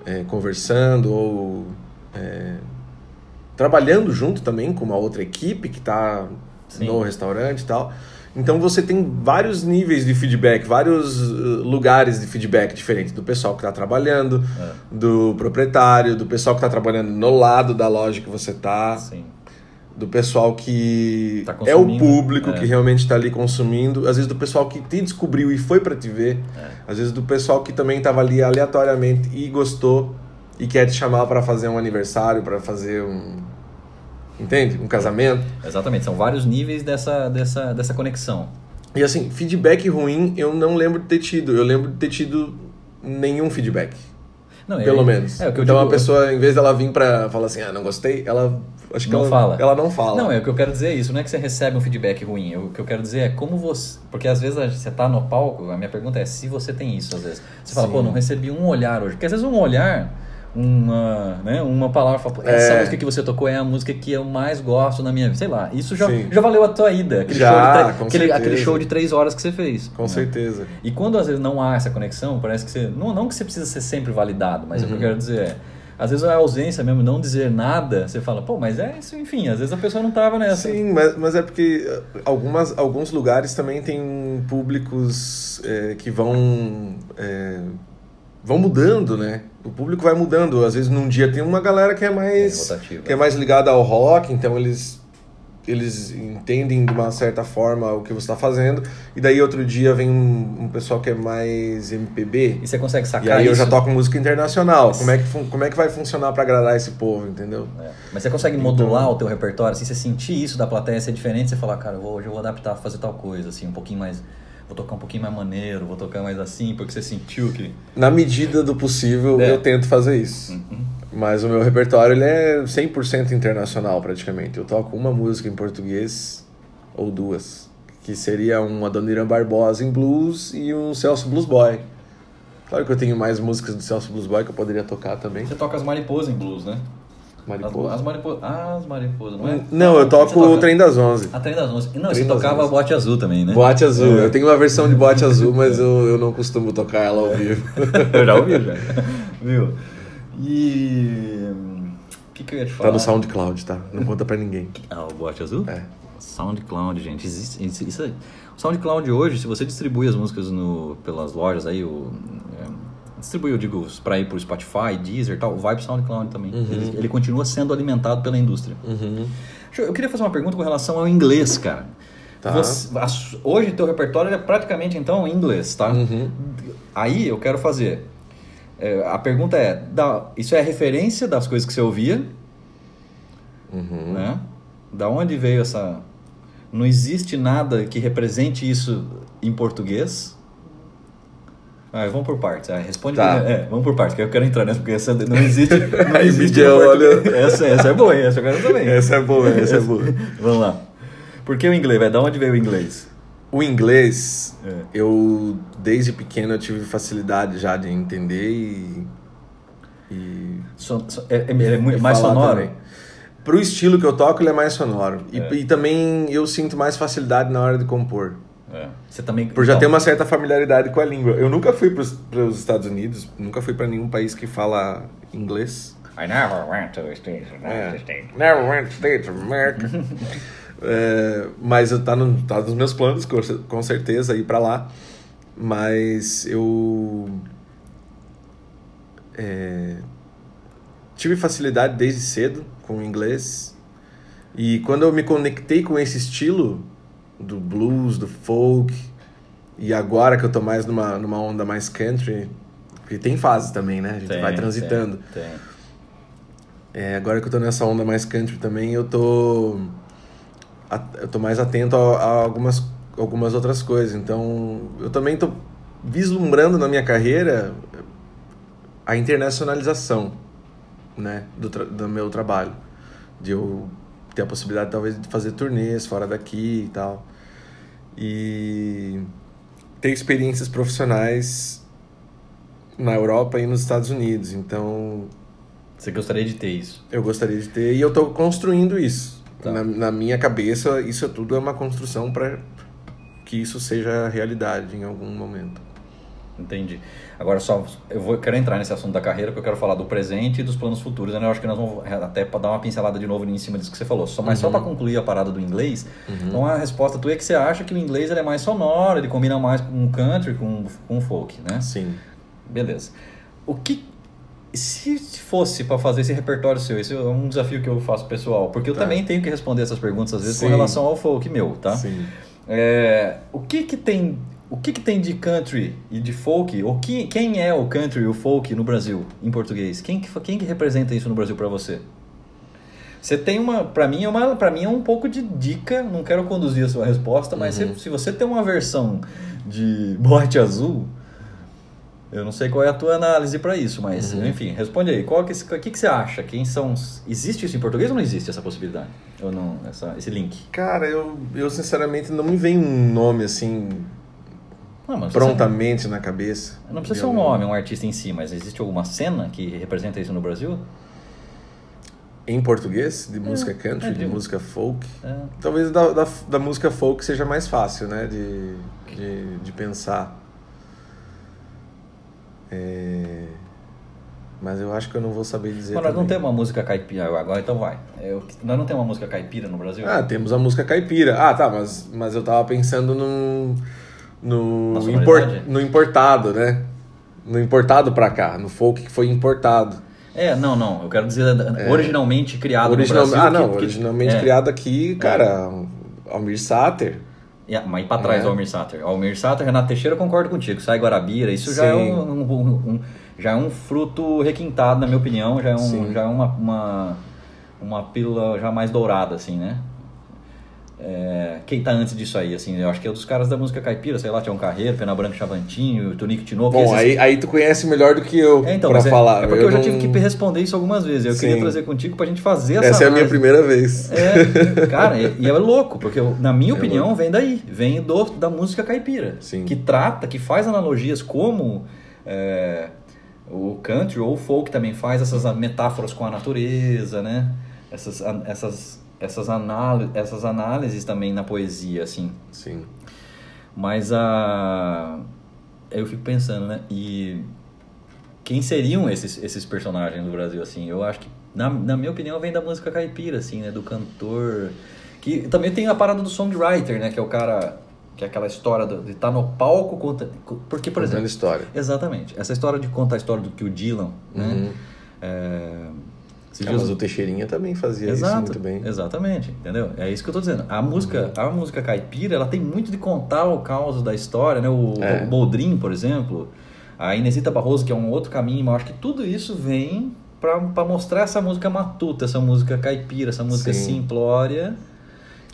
é, conversando, ou é, trabalhando junto também com uma outra equipe que está no restaurante e tal. Então você tem vários níveis de feedback, vários uh, lugares de feedback diferentes do pessoal que está trabalhando, é. do proprietário, do pessoal que está trabalhando no lado da loja que você está. Sim do pessoal que tá é o público é. que realmente está ali consumindo, às vezes do pessoal que te descobriu e foi para te ver, é. às vezes do pessoal que também estava ali aleatoriamente e gostou e quer te chamar para fazer um aniversário, para fazer um entende, um casamento. Exatamente, são vários níveis dessa dessa dessa conexão. E assim, feedback ruim eu não lembro de ter tido, eu lembro de ter tido nenhum feedback. Não, Pelo menos. É, então digo, a pessoa, em vez dela vir pra falar assim, ah, não gostei, ela acho que não ela, fala. ela não fala. Não, é o que eu quero dizer é isso, não é que você recebe um feedback ruim. O que eu quero dizer é como você. Porque às vezes você tá no palco, a minha pergunta é se você tem isso, às vezes. Você fala, Sim. pô, não recebi um olhar hoje. Porque às vezes um olhar uma, né, uma palavra fala, essa é. música que você tocou é a música que eu mais gosto na minha vida. Sei lá, isso já, já valeu a tua ida. Aquele, já, show de aquele, aquele, show de três horas que você fez. Com né? certeza. E quando às vezes não há essa conexão, parece que você. Não, não que você precisa ser sempre validado, mas uhum. o que eu uhum. quero dizer é. Às vezes a ausência mesmo, não dizer nada, você fala, pô, mas é isso, enfim, às vezes a pessoa não estava nessa. Sim, mas, mas é porque eh, algumas, alguns lugares também tem públicos é, que vão. É, vão mudando, né? O público vai mudando. Às vezes num dia tem uma galera que é mais é que é mais ligada ao rock, então eles eles entendem de uma certa forma o que você está fazendo e daí outro dia vem um, um, pessoal que é mais MPB e você consegue sacar e aí isso? eu já toco música internacional Mas... como é que como é que vai funcionar para agradar esse povo entendeu é. Mas você consegue então... modular o teu repertório assim você sentir isso da plateia ser diferente você falar cara hoje eu vou adaptar fazer tal coisa assim um pouquinho mais vou tocar um pouquinho mais maneiro, vou tocar mais assim, porque você sentiu que. Na medida do possível, é. eu tento fazer isso. Uhum. Mas o meu repertório ele é 100% internacional, praticamente. Eu toco uma música em português ou duas, que seria uma Adoniran Barbosa em blues e um Celso Blues Boy. Claro que eu tenho mais músicas do Celso Blues Boy que eu poderia tocar também. Você toca as mariposas em blues, né? Mariposa. As, as mariposas. Ah, as mariposas, não é? Não, eu toco o Trem das Onze. A Trem das Onze. Não, Trem você tocava bote azul também, né? Bote azul. É. Eu tenho uma versão de bote azul, [LAUGHS] mas eu, eu não costumo tocar ela ao vivo. [LAUGHS] eu já ouvi, já. [LAUGHS] Viu? E. O que, que eu ia te falar? Tá no SoundCloud, tá? Não conta pra ninguém. Ah, o bote azul? É. SoundCloud, gente. Existe, isso aí. O SoundCloud hoje, se você distribui as músicas no, pelas lojas aí, o. É, distribui, eu digo, para ir para o Spotify, Deezer e tal, vai para o SoundCloud também. Uhum. Ele, ele, continua sendo alimentado pela indústria. Uhum. Eu queria fazer uma pergunta com relação ao inglês, cara. Tá. Você, hoje teu repertório é praticamente então em inglês, tá? Uhum. Aí eu quero fazer. É, a pergunta é: da, isso é referência das coisas que você ouvia? Uhum. Né? Da onde veio essa. Não existe nada que represente isso em português? Ah, vamos por partes. Ah, responde. Tá. É, vamos por partes, que eu quero entrar nessa, porque essa não existe. [LAUGHS] Não existe. olha... essa, essa é boa, essa eu quero também. Essa é boa, essa, é boa. [LAUGHS] vamos lá. Por que o inglês? Vai, da onde veio o inglês? O inglês, é. eu desde pequeno eu tive facilidade já de entender e. e so, so, é, é, é mais sonoro? Também. Pro estilo que eu toco, ele é mais sonoro. E, é. e também eu sinto mais facilidade na hora de compor. É. Você também. Por já então... ter uma certa familiaridade com a língua. Eu nunca fui para os Estados Unidos, nunca fui para nenhum país que fala inglês. I never went to the States, é. Never went to States of America. [LAUGHS] é, mas tá, no, tá nos meus planos, com certeza, ir para lá. Mas eu. É, tive facilidade desde cedo com o inglês. E quando eu me conectei com esse estilo, do blues, do folk. E agora que eu tô mais numa, numa onda mais country, porque tem fases também, né? A gente Tem, vai transitando. Tem, tem. É, agora que eu tô nessa onda mais country também, eu tô eu tô mais atento a, a algumas algumas outras coisas. Então, eu também tô vislumbrando na minha carreira a internacionalização, né, do, do meu trabalho, de eu ter a possibilidade talvez de fazer turnês fora daqui e tal. E ter experiências profissionais na Europa e nos Estados Unidos. Então, Você gostaria de ter isso? eu gostaria de ter e eu estou construindo isso. Tá. Na, na minha cabeça, isso tudo é uma construção para que isso seja realidade em algum momento. Entendi. Agora só eu vou quero entrar nesse assunto da carreira, porque eu quero falar do presente e dos planos futuros. né? Eu acho que nós vamos até para dar uma pincelada de novo em cima disso que você falou. Só, mas só Uhum. para concluir a parada do inglês, então a resposta tua é que você acha que o inglês ele é mais sonoro, ele combina mais com o country, com, com o folk, né? Sim. Beleza. O que se fosse para fazer esse repertório seu, esse é um desafio que eu faço pessoal, porque eu Tá. também tenho que responder essas perguntas às vezes com Sim. relação ao folk meu, tá? Sim. É, o que que tem o que que tem de country e de folk? O que, quem é o country e o folk no Brasil em português? Quem que quem que representa isso no Brasil para você? Você tem uma, para mim é uma, para mim é um pouco de dica. Não quero conduzir a sua resposta, mas Uhum. se, se você tem uma versão de [LAUGHS] bote azul, eu não sei qual é a tua análise para isso, mas Uhum. enfim, responde aí. Qual que, o que que você acha? Quem são? Existe isso em português ou não existe essa possibilidade? Ou não? Essa, esse link? Cara, eu, eu sinceramente não me vem um nome assim Não, precisa- prontamente na cabeça. Não precisa ser um nome, um artista em si, mas existe alguma cena que representa isso no Brasil? Em português, de música country, é, de de- música folk. É. Talvez da, da, da música folk seja mais fácil, né? De, de, de pensar. É, Mas eu acho que eu não vou saber dizer. Mas nós não temos uma música caipira agora, então vai. Eu- nós não temos uma música caipira no Brasil? Ah, temos a música caipira. Ah, tá, mas, mas eu tava pensando no. No, Na impor- sonoridade? no importado, né? No importado pra cá, no folk que foi importado. É, não, não. Eu quero dizer originalmente criado Original... no Brasil. ah, não, que- originalmente é, criado aqui, cara, Almir Sater. é, mas pra trás É. do Almir Sater. Almir Sater, Renato Teixeira, eu concordo contigo. Sai Guarabira, isso já é um, um- um- já é um fruto requintado, na minha opinião. Já é, um, Sim. já é uma, uma, uma pílula já mais dourada, assim, né? É, quem tá antes disso aí, assim, eu acho que é dos caras da música caipira, sei lá, Tião Carreiro, Pena Branca Chavantinho, Tonico Tinoco. Bom, esses- aí, aí tu conhece melhor do que eu É, então, pra é- falar. É, porque eu, já não- tive que responder isso algumas vezes. Eu queria Sim. trazer contigo pra gente fazer essa Essa é a minha primeira vez. É, cara, e, e é louco, porque eu- na minha [LAUGHS] É opinião louco. vem daí, vem do, da música caipira, Sim. que trata, que faz analogias como é, o country ou o folk também faz essas metáforas com a natureza, né? Essas, essas, essas, anál essas análises também na poesia, assim. Sim. Mas a. Eu fico pensando, né? E quem seriam esses, esses personagens do Brasil, assim? Eu acho que, na, na minha opinião, vem da música caipira, assim, né? Do cantor. Que também tem a parada do songwriter, né? Que é o cara. Que é aquela história do- de estar no palco. Conta, porque, por Contando exemplo. história. Exatamente. Essa história de contar a história do que o Dylan, né? Uhum. É, esses Ah, dias- mas o Teixeirinha também fazia isso Exato, muito bem. exatamente, entendeu? É isso que eu tô dizendo. A música, a música caipira, ela tem muito de contar o caos da história, né? O, É. o Boldrin, por exemplo, a Inesita Barroso, que é um outro caminho, mas acho que tudo isso vem pra mostrar essa música matuta, essa música caipira, essa música Sim. simplória.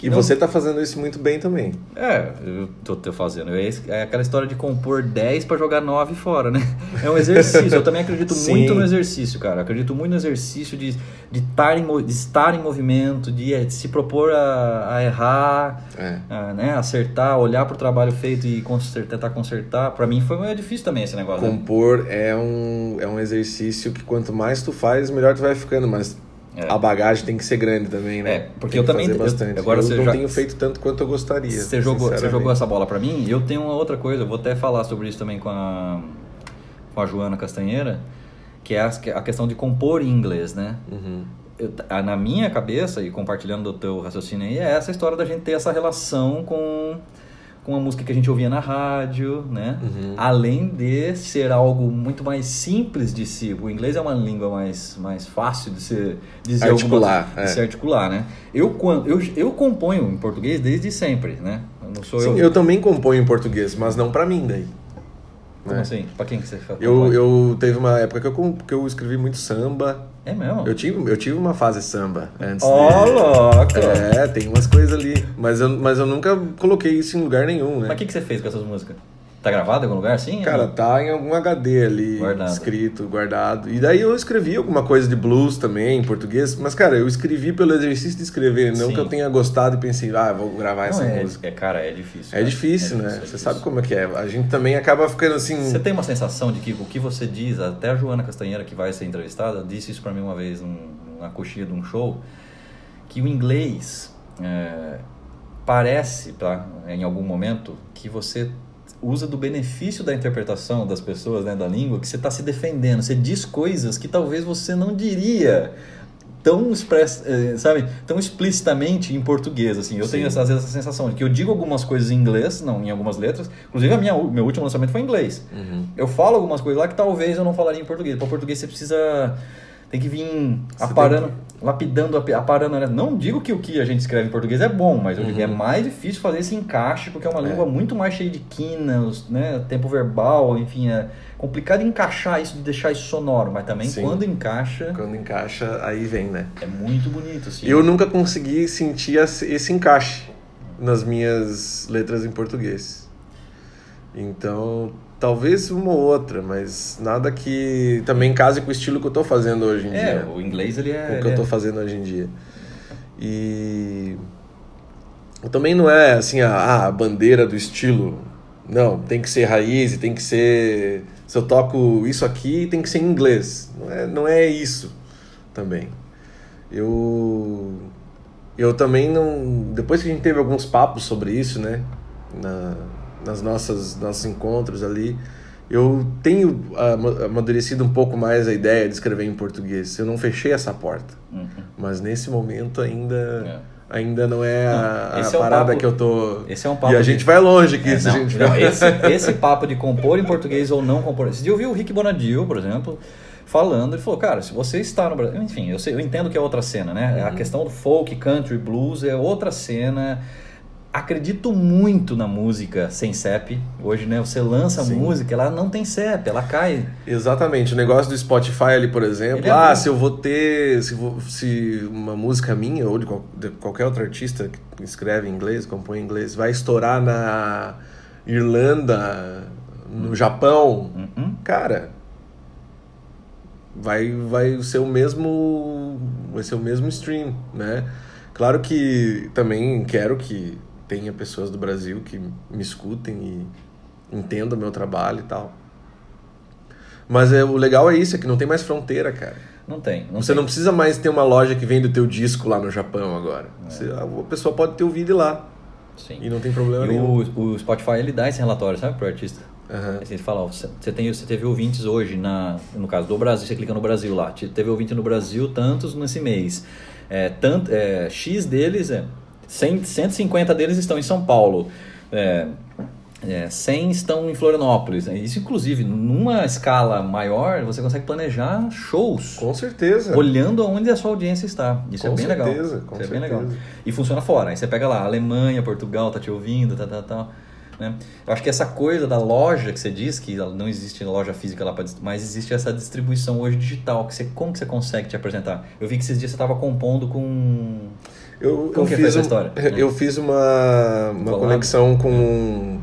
E não- você tá fazendo isso muito bem também. É, eu tô, tô fazendo. É, é aquela história de compor 10 pra jogar 9 fora, né? É um exercício. Eu também acredito [LAUGHS] Sim. muito no exercício, cara. Acredito muito no exercício de, de, tar em, de estar em movimento, de, eh, de se propor a, a errar, É. a, né? acertar, olhar pro trabalho feito e conser- tentar consertar. Pra mim foi meio difícil também esse negócio. né? Compor é um, é um exercício que quanto mais tu faz, melhor tu vai ficando, mas É. a bagagem tem que ser grande também, né? É, porque eu também- eu- agora eu você não já- tenho feito tanto quanto eu gostaria. Você jogou, você jogou essa bola pra mim? Eu tenho uma outra coisa, eu vou até falar sobre isso também com a, com a Joana Castanheira, que é a, a questão de compor em inglês, né? Uhum. Eu- na minha cabeça, e compartilhando do teu raciocínio aí, é essa história da gente ter essa relação com, com a música que a gente ouvia na rádio, né? Uhum. Além de ser algo muito mais simples de se... O inglês é uma língua mais, mais fácil de se dizer Articular, alguma- é. de se articular, né? Eu, quan- eu, eu componho em português desde sempre, né? Não sou Sim, eu. eu também componho em português, mas não pra mim daí. Como né? assim? Pra quem que você fala? Eu, eu teve uma época que eu, que eu escrevi muito samba. É mesmo? Eu tive, eu tive uma fase samba antes. Ó, louco! É, tem umas coisas ali. Mas eu, mas eu nunca coloquei isso em lugar nenhum, né? Mas o que, que você fez com essas músicas? Tá gravado em algum lugar assim? Cara, tá em algum HD ali, Guardado. escrito, guardado. E daí eu escrevi alguma coisa de blues também, em português. Mas, cara, eu escrevi pelo exercício de escrever. Não Sim. que eu tenha gostado e pensei, ah, vou gravar Não, essa é, música. é, cara, é difícil. É cara. difícil, É né? difícil, é Você difícil. sabe como é que é. A gente também acaba ficando assim... Você tem uma sensação de que o que você diz, até a Joana Castanheira, que vai ser entrevistada, disse isso pra mim uma vez numa coxinha de um show, que o inglês é, parece, tá, em algum momento, que você usa do benefício da interpretação das pessoas, né, da língua, que você está se defendendo, você diz coisas que talvez você não diria tão express, eh, sabe, tão explicitamente em português, assim. Eu Sim. tenho essa- às vezes essa sensação de que eu digo algumas coisas em inglês, não, em algumas letras. Inclusive a minha meu último lançamento foi em inglês. Uhum. Eu falo algumas coisas lá que talvez eu não falaria em português. Para português você precisa tem que vir Você aparando, lapidando, api- aparando. né? Não digo que o que a gente escreve em português é bom, mas eu digo que é mais difícil fazer esse encaixe porque é uma Uhum. É. língua muito mais cheia de quinas, né, tempo verbal, enfim, é complicado encaixar isso, de deixar isso sonoro, mas também Sim. quando encaixa Quando encaixa, aí vem, né? é muito bonito, assim. Eu nunca consegui sentir esse encaixe nas minhas letras em português. Então, talvez uma ou outra, mas nada que também case com o estilo que eu tô fazendo hoje em É, dia. o inglês ele é. O que eu tô é- fazendo hoje em dia. E também não é assim a, a bandeira do estilo. Não, tem que ser raiz e tem que ser. Se eu toco isso aqui, tem que ser em inglês. Não é, não é isso também. Eu. Eu também não. Depois que a gente teve alguns papos sobre isso, né? Na, nas nossas nossos encontros ali, eu tenho ama- amadurecido um pouco mais a ideia de escrever em português. Eu não fechei essa porta. Uhum. Mas nesse momento ainda, ainda não é a, a é parada papo- que eu tô. esse é um papo E a de- gente vai longe que É, isso, não, a gente não, vai. esse, [LAUGHS] esse papo de compor em português ou não compor. Eu vi o Rick Bonadil, por exemplo, falando, ele falou, cara, se você está no Brasil. Enfim, eu, sei- eu entendo que é outra cena, né? Uhum. A questão do folk, country, blues é outra cena. Acredito muito na música sem CEP. Hoje, né? Você lança Sim. música, ela não tem CEP, ela cai. Exatamente. O negócio do Spotify ali, por exemplo. É ah, se eu vou ter. Se, vou- se uma música minha ou de, qual- de qualquer outro artista que escreve em inglês, compõe em inglês, vai estourar na Irlanda, no Japão. Uhum. Cara, vai, vai ser o mesmo. Vai ser o mesmo stream, né? Claro que também quero que tenha pessoas do Brasil que me escutem e entendam o meu trabalho e tal. Mas é, o legal é isso, é que não tem mais fronteira, cara. Não tem. Não Você tem. não precisa mais ter uma loja que vende o teu disco lá no Japão agora. Você- a pessoa pode ter o vídeo lá Sim. e não tem problema E nenhum. o, o Spotify ele dá esse relatório, sabe, pro artista. Aham. Assim, Ele fala, ó, você tem, você teve ouvintes hoje, na, no caso do Brasil, você clica no Brasil lá, te- teve ouvinte no Brasil tantos nesse mês. É, tanto, é, X deles, é, 100, 150 deles estão em São Paulo. É, é, 100 estão em Florianópolis. né? Isso, inclusive, numa escala maior, você consegue planejar shows. Com certeza. Olhando aonde a sua audiência está. Isso Com é bem legal. certeza, com Isso é bem certeza. legal. E funciona fora. Aí você pega lá, Alemanha, Portugal, tá te ouvindo, tal, tal, tal. Né? Eu acho que essa coisa da loja que você diz, que não existe loja física lá, pra, mas existe essa distribuição hoje digital. Que você, como que você consegue te apresentar? Eu vi que esses dias você estava compondo com... Eu, Como eu que fiz essa um- história? [LAUGHS] Eu fiz uma, uma conexão com,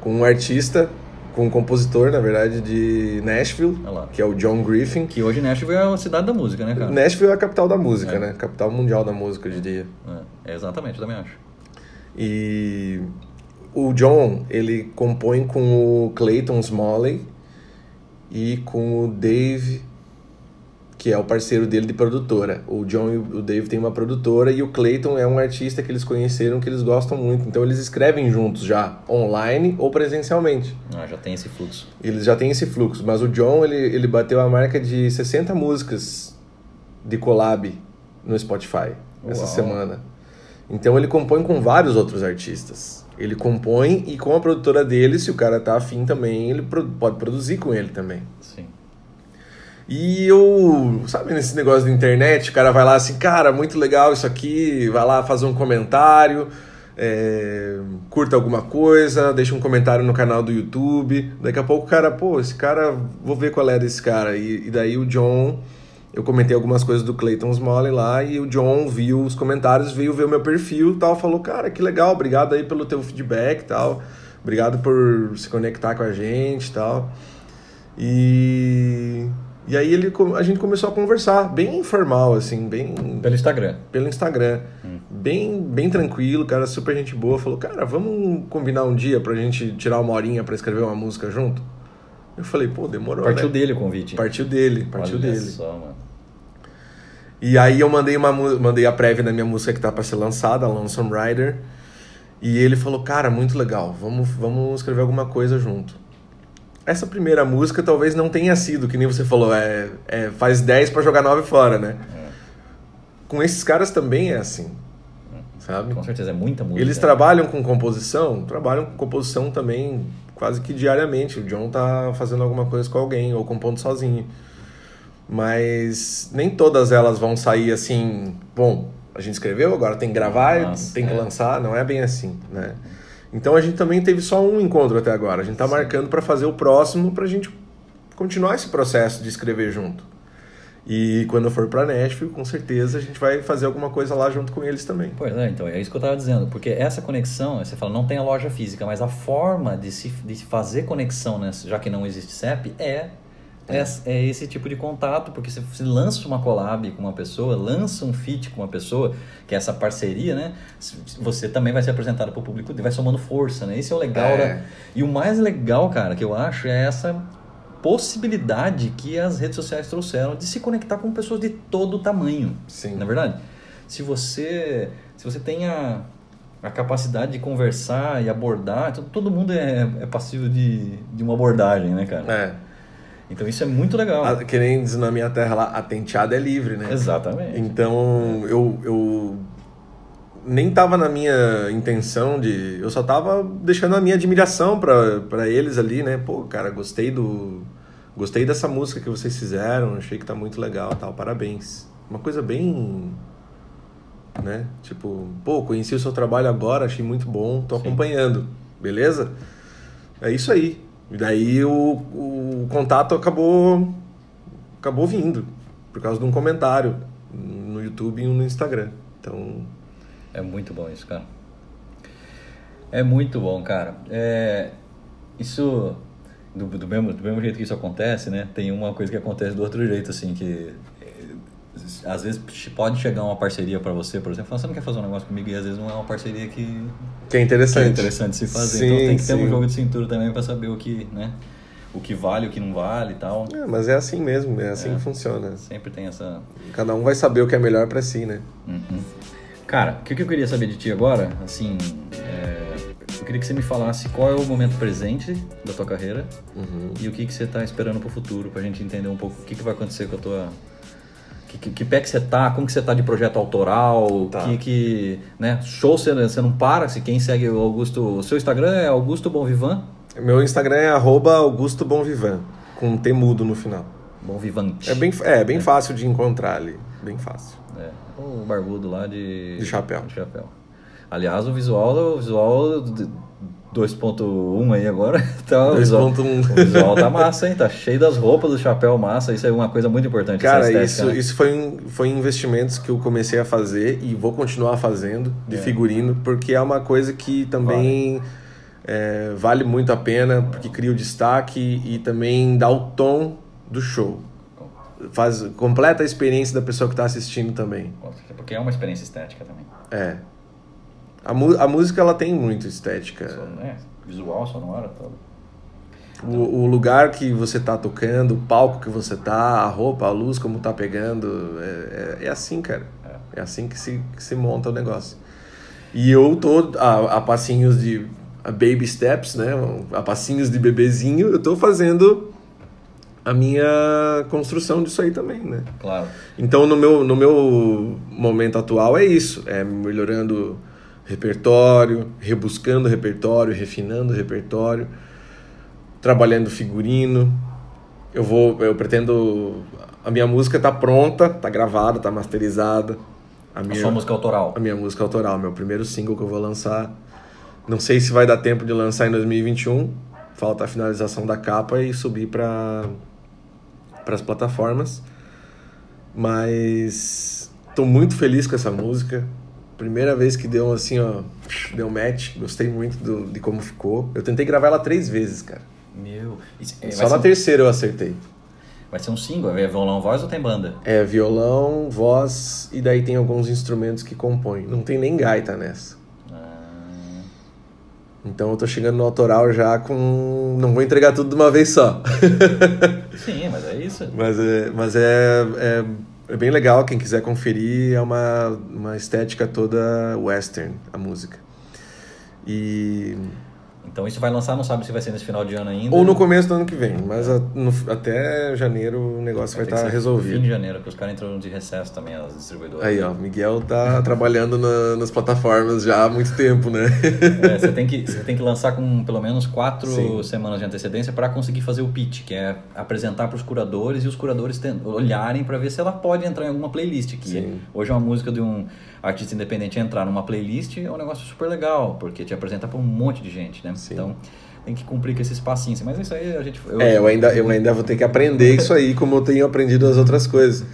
com um artista, com um compositor, na verdade, de Nashville, que é o John Griffin. Que hoje Nashville é a cidade da música, né, cara? Nashville é a capital da música, É. né? Capital mundial da música, eu diria. É, exatamente, eu também acho. E o John, ele compõe com o Clayton Smalley e com o Dave, que é o parceiro dele de produtora. O John e o Dave têm uma produtora e o Clayton é um artista que eles conheceram que eles gostam muito. Então eles escrevem juntos já, online ou presencialmente. Ah, já tem esse fluxo. Eles já têm esse fluxo, mas o John, ele, ele bateu a marca de 60 músicas de collab no Spotify essa Uau. semana. Então ele compõe com vários outros artistas. Ele compõe e com a produtora dele, se o cara tá afim também, ele pode produzir com ele também. Sim. E eu, sabe, nesse negócio de internet, o cara vai lá assim, cara, muito legal isso aqui, vai lá fazer um comentário. é, curta alguma coisa, deixa um comentário no canal do YouTube. Daqui a pouco o cara, pô, esse cara, vou ver qual é desse cara. E, e daí o John, eu comentei algumas coisas do Clayton Smalley lá e o John viu os comentários, veio ver o meu perfil tal, falou, cara, que legal, obrigado aí pelo teu feedback tal. Obrigado por se conectar com a gente tal. E e aí ele, a gente começou a conversar, bem informal, assim, bem... Pelo Instagram. Pelo Instagram. Hum. Bem, bem tranquilo, cara, super gente boa. Falou, cara, vamos combinar um dia pra gente tirar uma horinha pra escrever uma música junto? Eu falei, pô, demorou, Partiu né? dele o convite. Partiu dele, partiu Olha dele. só, mano. E aí eu mandei, uma, mandei a prévia da minha música que tá pra ser lançada, Lonesome Rider. E ele falou, cara, muito legal, vamos, vamos escrever alguma coisa junto essa primeira música talvez não tenha sido, que nem você falou, é, é faz 10 para jogar 9 fora, né? É. Com esses caras também é assim, sabe? Com certeza, é muita música. Eles trabalham com composição, trabalham com composição também quase que diariamente. O John tá fazendo alguma coisa com alguém ou compondo sozinho. Mas nem todas elas vão sair assim, bom, a gente escreveu, agora tem que gravar, Nossa, tem que é. lançar, não é bem assim, né? Então a gente também teve só um encontro até agora. A gente está marcando para fazer o próximo para a gente continuar esse processo de escrever junto. E quando eu for para Nashville, com certeza a gente vai fazer alguma coisa lá junto com eles também. Pois é, então é isso que eu estava dizendo, porque essa conexão, você fala, não tem a loja física, mas a forma de se de fazer conexão, né, já que não existe CEP, é é, é esse tipo de contato, porque você, você lança uma collab com uma pessoa, lança um feat com uma pessoa, que é essa parceria, né? Você também vai ser apresentado para o público e vai somando força, né? Esse é o legal. É. Da... E o mais legal, cara, que eu acho é essa possibilidade que as redes sociais trouxeram de se conectar com pessoas de todo tamanho. Sim. Na é verdade, se você se você tem a, a capacidade de conversar e abordar, todo mundo é, é passível de, de uma abordagem, né, cara? É. Então isso é muito legal. A, que nem diz na minha terra lá, a tenteada é livre, né? Exatamente. Então eu, eu nem tava na minha intenção de. Eu só tava deixando a minha admiração para eles ali, né? Pô, cara, gostei do. Gostei dessa música que vocês fizeram, achei que tá muito legal tal, parabéns. Uma coisa bem. Né? Tipo, pô, conheci o seu trabalho agora, achei muito bom, tô acompanhando, beleza? É isso aí. E daí o, o contato acabou acabou vindo por causa de um comentário no YouTube e no Instagram. Então é muito bom isso, cara. É muito bom, cara. É, isso do, do, mesmo, do mesmo jeito que isso acontece, né? Tem uma coisa que acontece do outro jeito, assim, que às vezes pode chegar uma parceria para você, por exemplo, você não quer fazer um negócio comigo e às vezes não é uma parceria que, que é interessante, que é interessante se fazer. Sim, então tem que ter sim. um jogo de cintura também para saber o que, né? O que vale, o que não vale e tal. É, mas é assim mesmo, é assim é, que funciona. Sempre tem essa. Cada um vai saber o que é melhor para si, né? Uhum. Cara, o que eu queria saber de ti agora, assim, é... eu queria que você me falasse qual é o momento presente da tua carreira uhum. e o que, que você está esperando para o futuro, para a gente entender um pouco o que, que vai acontecer com a tua que, que, pé que você tá, como que você tá de projeto autoral, tá. que, que, né, show você, você não para, se quem segue o Augusto, o seu Instagram é Augusto Bonvivan? Meu Instagram é arroba Augusto Bonvivan, com um T mudo no final. Bonvivante. É bem, é, bem é. fácil de encontrar ali, bem fácil. É, o barbudo lá de... De chapéu. De chapéu. Aliás, o visual, o visual 2.1 aí agora. [LAUGHS] Então, 2.1. O visual tá massa, hein? Tá cheio das roupas do chapéu massa. Isso é uma coisa muito importante. Cara, isso, né? isso foi, foi investimentos que eu comecei a fazer e vou continuar fazendo de é. figurino, porque é uma coisa que também vale. É, vale muito a pena, porque cria o destaque e também dá o tom do show. Faz, completa a experiência da pessoa que está assistindo também. Porque é uma experiência estética também. É. A, a música ela tem muito estética. Só, né? Visual, sonora, todo. O, o, lugar que você tá tocando, o palco que você tá, a roupa, a luz, como tá pegando. É, é, é assim, cara. É. é, assim que se, que se monta o negócio. E eu tô a, a passinhos de a baby steps, né? A passinhos de bebezinho, eu tô fazendo a minha construção disso aí também, né? Claro. Então, no meu, no meu momento atual é isso. É melhorando repertório, rebuscando o repertório, refinando o repertório, trabalhando figurino. Eu vou, eu pretendo a minha música tá pronta, tá gravada, tá masterizada. A, minha, a sua música autoral? A minha música autoral, meu primeiro single que eu vou lançar. Não sei se vai dar tempo de lançar em 2021. Falta a finalização da capa e subir para as plataformas. Mas tô muito feliz com essa música. Primeira vez que deu assim, ó, deu match, gostei muito do, de como ficou. Eu tentei gravar ela três vezes, cara. Meu. Só na um... terceira eu acertei. Vai ser um single? É violão, voz ou tem banda? É violão, voz e daí tem alguns instrumentos que compõem. Não tem nem gaita nessa. Ah. Então eu tô chegando no autoral já com. Não vou entregar tudo de uma vez só. Sim, mas é isso. [LAUGHS] mas é, mas é, é, é, bem legal, quem quiser conferir, é uma, uma estética toda western a música. E então isso vai lançar, não sabe se vai ser nesse final de ano ainda. Ou no começo do ano que vem, mas a, no, até janeiro o negócio vai, vai estar tá resolvido. Fim de janeiro, que os caras entram de recesso também, as distribuidoras. Aí, ó, Miguel tá trabalhando na, nas plataformas já há muito tempo, né? É, você, tem que, você tem que lançar com pelo menos quatro Sim. semanas de antecedência para conseguir fazer o pitch, que é apresentar para os curadores e os curadores tem, olharem para ver se ela pode entrar em alguma playlist. Que Sim. hoje é uma música de um artista independente entrar numa playlist é um negócio super legal, porque te apresenta para um monte de gente, né? Sim. Então tem que cumprir com esse espacinho. Mas isso aí a gente. Eu, é, eu ainda, eu ainda vou ter que aprender isso aí, como eu tenho aprendido as outras coisas.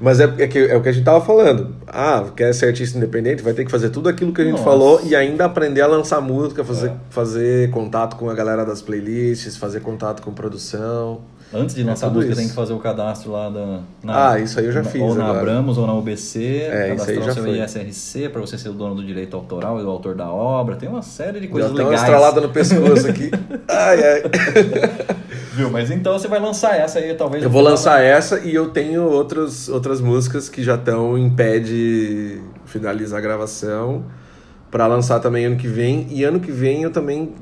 Mas é, é, que, é o que a gente tava falando. Ah, quer ser artista independente, vai ter que fazer tudo aquilo que a gente Nossa. falou e ainda aprender a lançar música, fazer, é. fazer contato com a galera das playlists, fazer contato com produção. Antes de lançar é a música, isso. tem que fazer o cadastro lá da. Na, ah, isso aí eu já fiz. Ou na agora. Abramos ou na UBC, é, cadastrar o seu foi. ISRC para você ser o dono do direito autoral e o autor da obra. Tem uma série de coisas já legais. Tem uma estralada no pescoço aqui. [LAUGHS] ai, ai. Viu? Mas então você vai lançar essa aí, talvez. Eu vou lançar essa e eu tenho outras, outras músicas que já estão em pé de finalizar a gravação para lançar também ano que vem. E ano que vem eu também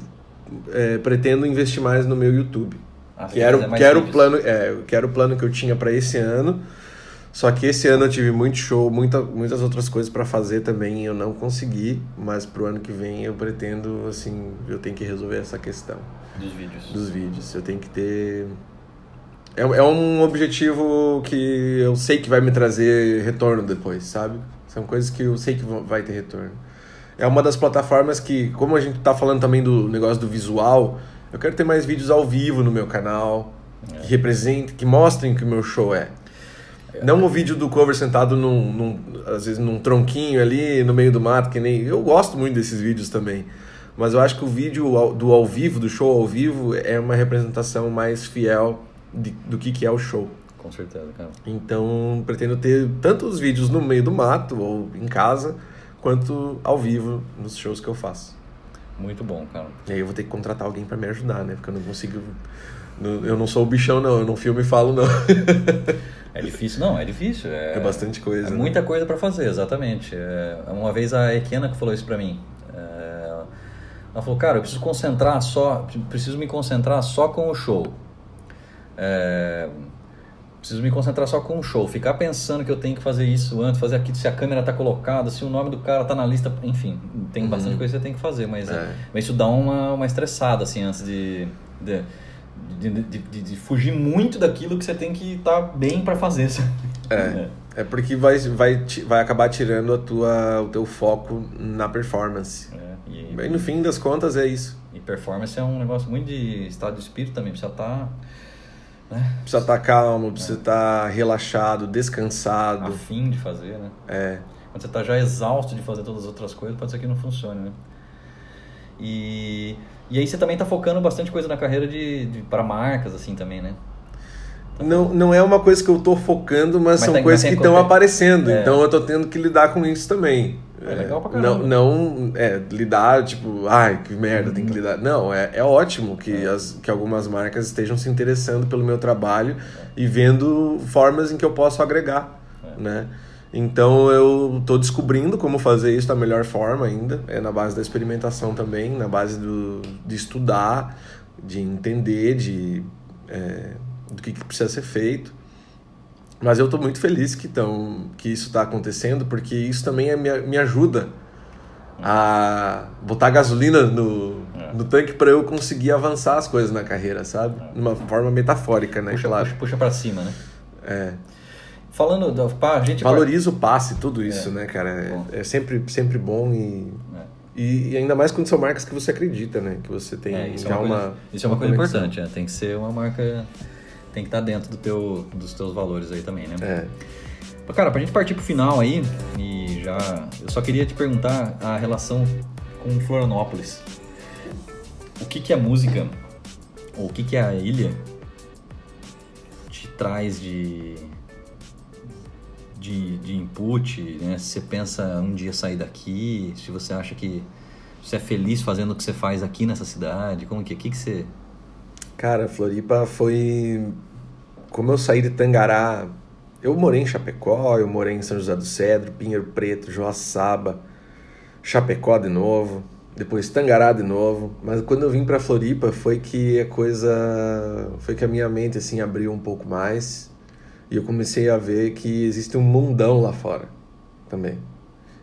é, pretendo investir mais no meu YouTube. Ah, que era, que era o plano, é, que era o plano que eu tinha para esse ano. Só que esse ano eu tive muito show, muita, muitas outras coisas para fazer também eu não consegui, mas pro ano que vem eu pretendo, assim, eu tenho que resolver essa questão. Dos vídeos. Dos vídeos. Eu tenho que ter. É, é um objetivo que eu sei que vai me trazer retorno depois, sabe? São coisas que eu sei que vai ter retorno. É uma das plataformas que, como a gente tá falando também do negócio do visual, eu quero ter mais vídeos ao vivo no meu canal, é. que representem, que mostrem que o meu show é. é. Não o vídeo do cover sentado num, num, às vezes num tronquinho ali no meio do mato, que nem. Eu gosto muito desses vídeos também. Mas eu acho que o vídeo do ao vivo, do show ao vivo, é uma representação mais fiel de, do que, que é o show. Com certeza, cara. Então, pretendo ter tanto os vídeos no meio do mato ou em casa, quanto ao vivo nos shows que eu faço. Muito bom, cara. E aí eu vou ter que contratar alguém para me ajudar, né? Porque eu não consigo. Eu não sou o bichão, não. Eu não filmo e falo, não. É difícil, não, é difícil. É, é bastante coisa. É né? muita coisa para fazer, exatamente. É, uma vez a Ekena que falou isso para mim. É, ela falou, cara, eu preciso concentrar só, preciso me concentrar só com o show. É, preciso me concentrar só com o show, ficar pensando que eu tenho que fazer isso antes, fazer aquilo, se a câmera está colocada, se o nome do cara está na lista, enfim, tem bastante uhum. coisa que você tem que fazer, mas, é. mas isso dá uma, uma estressada, assim, antes de, de, de, de, de fugir muito daquilo que você tem que estar tá bem para fazer. É. [LAUGHS] é. É porque vai, vai, vai acabar tirando a tua, o teu foco na performance. É, e, e no fim das contas é isso. E performance é um negócio muito de estado de espírito também, precisa estar tá né? Precisa estar tá calmo, precisa estar tá relaxado, descansado. A fim de fazer, né? É. Quando você está já exausto de fazer todas as outras coisas, pode ser que não funcione, né? E, e aí você também está focando bastante coisa na carreira de, de para marcas, assim, também, né? Tá não, não é uma coisa que eu estou focando, mas, mas são tá, coisas que estão aparecendo. É. Então eu estou tendo que lidar com isso também. É legal pra caramba. Não, não é, lidar, tipo, ai, que merda, tem que uhum. lidar. Não, é, é ótimo que, é. As, que algumas marcas estejam se interessando pelo meu trabalho é. e vendo formas em que eu posso agregar, é. né? Então eu estou descobrindo como fazer isso da melhor forma ainda. É na base da experimentação também, na base do, de estudar, de entender, de, é, do que, que precisa ser feito. Mas eu estou muito feliz que, tão, que isso está acontecendo, porque isso também é, me, me ajuda a botar gasolina no, é. no tanque para eu conseguir avançar as coisas na carreira, sabe? É. De uma forma metafórica, né? Puxa, claro. puxa, puxa para cima, né? É. falando da pá, a gente valoriza o passe, tudo isso, é. né, cara? É, é, sempre, sempre bom e, é. e, e, ainda mais quando são marcas que você acredita, né? Que você tem é, isso já é uma, coisa, Isso é uma, uma coisa importante, é. tem que ser uma marca, tem que estar dentro do teu, dos teus valores aí também, né? É. Cara, pra gente partir pro final aí, e já. Eu só queria te perguntar a relação com Florianópolis. O que, que a música, ou o que, que a ilha te traz de, de, de input, né? Se você pensa um dia sair daqui, se você acha que você é feliz fazendo o que você faz aqui nessa cidade, como que, que, que você... Cara, Floripa foi... Como eu saí de Tangará eu morei em Chapecó, eu morei em São José do Cedro, Pinheiro Preto, Joaçaba, Chapecó de novo, depois Tangará de novo. Mas quando eu vim para Floripa foi que a coisa, foi que a minha mente assim abriu um pouco mais e eu comecei a ver que existe um mundão lá fora também.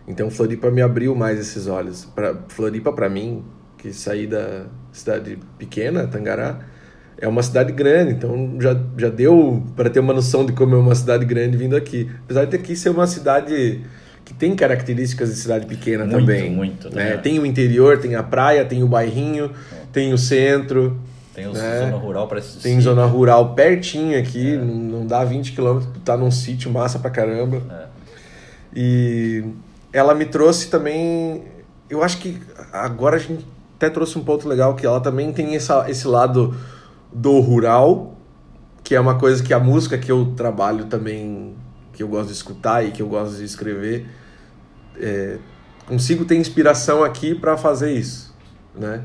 Então Floripa me abriu mais esses olhos. Para Floripa para mim, que saí da cidade pequena, Tangará, é uma cidade grande, então já, já deu para ter uma noção de como é uma cidade grande vindo aqui. Apesar de aqui ser uma cidade que tem características de cidade pequena muito, também. Muito, né? Tem o interior, tem a praia, tem o bairrinho, é. tem o centro. Tem né? zona rural para Tem sítio. zona rural pertinho aqui, é. não, dá 20 km, tá num sítio massa pra caramba. É. E ela me trouxe também, eu acho que agora a gente até trouxe um ponto legal que ela também tem essa, esse lado do rural, que é uma coisa que a música que eu trabalho também, que eu gosto de escutar e que eu gosto de escrever, é, consigo ter inspiração aqui para fazer isso, né?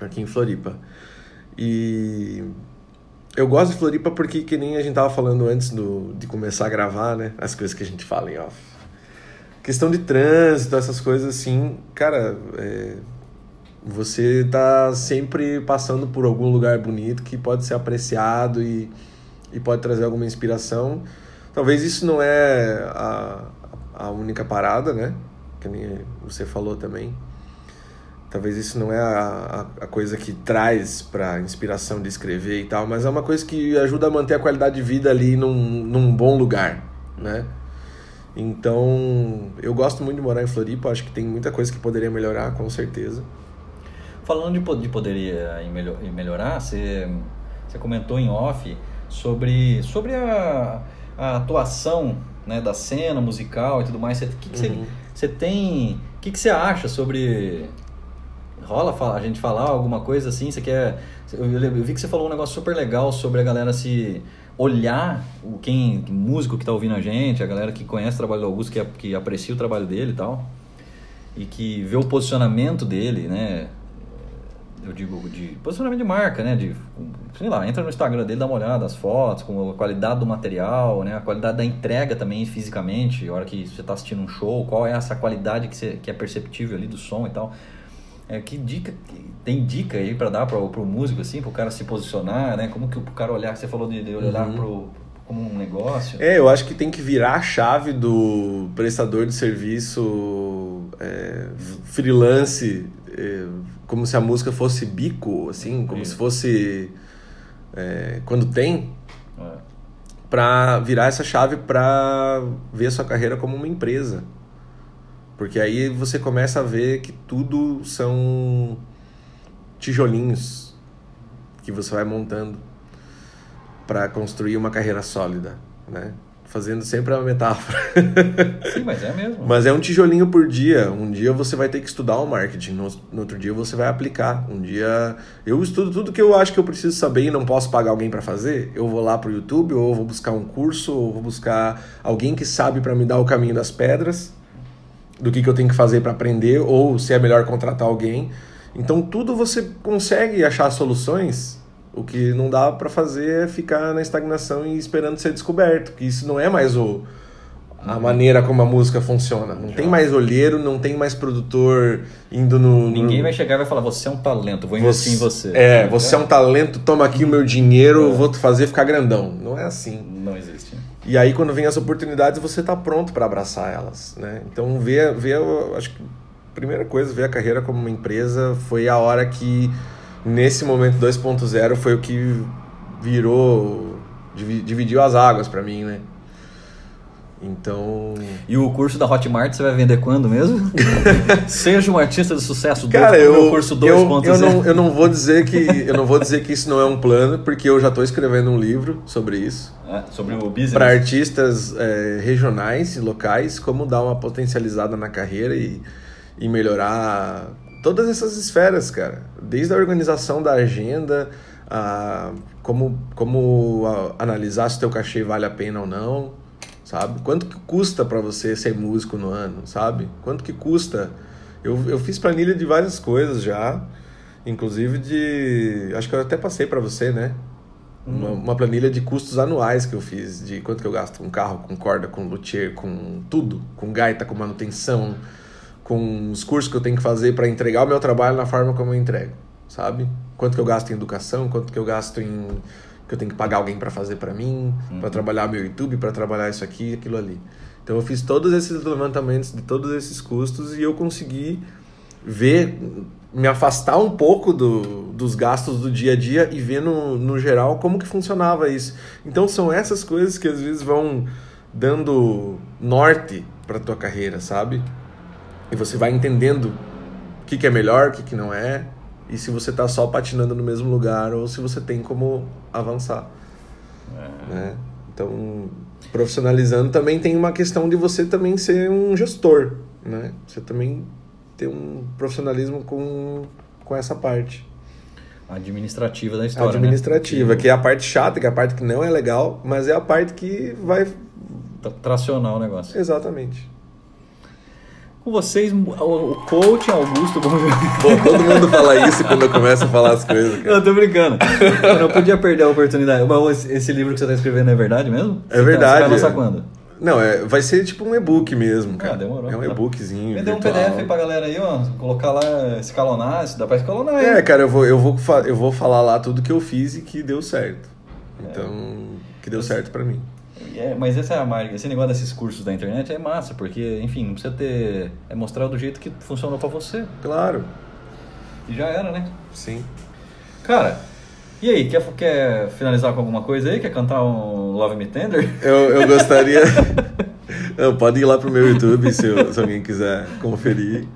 Aqui em Floripa. E eu gosto de Floripa porque, que nem a gente tava falando antes do, de começar a gravar, né? As coisas que a gente fala em off. Questão de trânsito, essas coisas assim, cara, é, você está sempre passando por algum lugar bonito que pode ser apreciado e, e pode trazer alguma inspiração. Talvez isso não é a, a única parada, né? Que nem você falou também. Talvez isso não é a, a, coisa que traz para inspiração de escrever e tal, mas é uma coisa que ajuda a manter a qualidade de vida ali num, num bom lugar, né? Então, eu gosto muito de morar em Floripa, acho que tem muita coisa que poderia melhorar, com certeza. Falando de, de poderia melhorar, você, você comentou em off sobre, sobre a, a atuação né, da cena musical e tudo mais. O que, que, uhum. você, você tem. O que, que você acha sobre. Rola a gente falar alguma coisa assim? Você quer. Eu, eu vi que você falou um negócio super legal sobre a galera se olhar o quem músico que está ouvindo a gente, a galera que conhece o trabalho do Augusto, que, que aprecia o trabalho dele e tal, e que vê o posicionamento dele, né? Eu digo, de posicionamento de marca, né? De, sei lá, entra no Instagram dele, dá uma olhada, as fotos, com a qualidade do material, né? A qualidade da entrega também fisicamente, a hora que você está assistindo um show, qual é essa qualidade que, você, que é perceptível ali do som e tal. É, que dica, tem dica aí para dar para o músico, assim, para o cara se posicionar, né? Como que o cara olhar, você falou de, de olhar uhum. pro, como um negócio? É, eu acho que tem que virar a chave do prestador de serviço é, freelance como se a música fosse bico, assim, como Isso. se fosse é, quando tem, é. para virar essa chave para ver a sua carreira como uma empresa. Porque aí você começa a ver que tudo são tijolinhos que você vai montando para construir uma carreira sólida, né? Fazendo sempre uma metáfora. [LAUGHS] Sim, mas é mesmo. mas é um tijolinho por dia. Um dia você vai ter que estudar o marketing, no, no, outro dia você vai aplicar. Um dia eu estudo tudo que eu acho que eu preciso saber e não posso pagar alguém para fazer. Eu vou lá pro YouTube, ou vou buscar um curso, ou vou buscar alguém que sabe para me dar o caminho das pedras, do que, que eu tenho que fazer para aprender, ou se é melhor contratar alguém. Então tudo você consegue achar soluções o que não dá para fazer é ficar na estagnação e esperando ser descoberto, que isso não é mais o a maneira como a música funciona. Não Já. tem mais olheiro, não tem mais produtor indo no. Ninguém no... vai chegar e vai falar: você é um talento, vou investir você, em você. É, você é. é um talento, toma aqui o meu dinheiro, é. vou te fazer ficar grandão. Não é assim. Não existe. E aí, quando vem as oportunidades, você está pronto para abraçar elas. Né? Então, ver, ver, acho que a primeira coisa, ver a carreira como uma empresa foi a hora que nesse momento 2.0 foi o que virou dividiu as águas para mim, né? Então. E o curso da Hotmart você vai vender quando mesmo? [LAUGHS] Seja um artista de sucesso Cara, eu, curso eu, 2.0. eu, não, eu não vou dizer que eu não vou dizer que isso não é um plano, porque eu já estou escrevendo um livro sobre isso. É, sobre o business. Para artistas é, regionais e locais, como dar uma potencializada na carreira e, e melhorar todas essas esferas, cara. Desde a organização da agenda, a como, como a, analisar se o teu cachê vale a pena ou não sabe? Quanto que custa para você ser músico no ano, sabe? Quanto que custa? Eu, eu fiz planilha de várias coisas já, inclusive de... Acho que eu até passei para você, né? Uma, uma, planilha de custos anuais que eu fiz, de quanto que eu gasto com carro, com corda, com luthier, com tudo, com gaita, com manutenção, com os cursos que eu tenho que fazer para entregar o meu trabalho na forma como eu entrego, sabe? Quanto que eu gasto em educação, quanto que eu gasto em que eu tenho que pagar alguém para fazer para mim, uhum. para trabalhar meu YouTube, para trabalhar isso aqui e aquilo ali. Então eu fiz todos esses levantamentos de todos esses custos e eu consegui ver, me afastar um pouco do, dos gastos do dia a dia e ver no, no geral como que funcionava isso. Então são essas coisas que às vezes vão dando norte para tua carreira, sabe? E você vai entendendo o que, que é melhor, o que, que não é, e se você está só patinando no mesmo lugar ou se você tem como avançar. É. Né? Então, profissionalizando também tem uma questão de você também ser um gestor, né? Você também ter um profissionalismo com, com essa parte. Administrativa da história, né? Administrativa, né? que é a parte chata, que é a parte que não é legal, mas é a parte que vai... Tracionar o negócio. Exatamente. Com vocês, o coach Augusto Bom, todo mundo fala isso quando eu começo a falar as coisas. Cara. Eu tô brincando. Eu não podia perder a oportunidade. Mas esse livro que você tá escrevendo é verdade mesmo? É verdade. Você vai lançar quando? Não, é, vai ser tipo um e-book mesmo, cara. Ah, demorou. É um e-bookzinho. Vender um PDF aí pra galera aí, ó. Colocar lá, escalonar, dá pra escalonar aí. É, cara, eu vou, eu, vou, eu vou falar lá tudo que eu fiz e que deu certo. Então, é. que deu certo pra mim. É, mas essa é a marca. Esse negócio desses cursos da internet é massa, porque, enfim, não precisa ter. É mostrar do jeito que funcionou para você. Claro. E já era, né? Sim. Cara, e aí, quer, quer finalizar com alguma coisa aí? Quer cantar um Love Me Tender? Eu, eu gostaria. [LAUGHS] não, pode ir lá pro meu YouTube se, se alguém quiser conferir.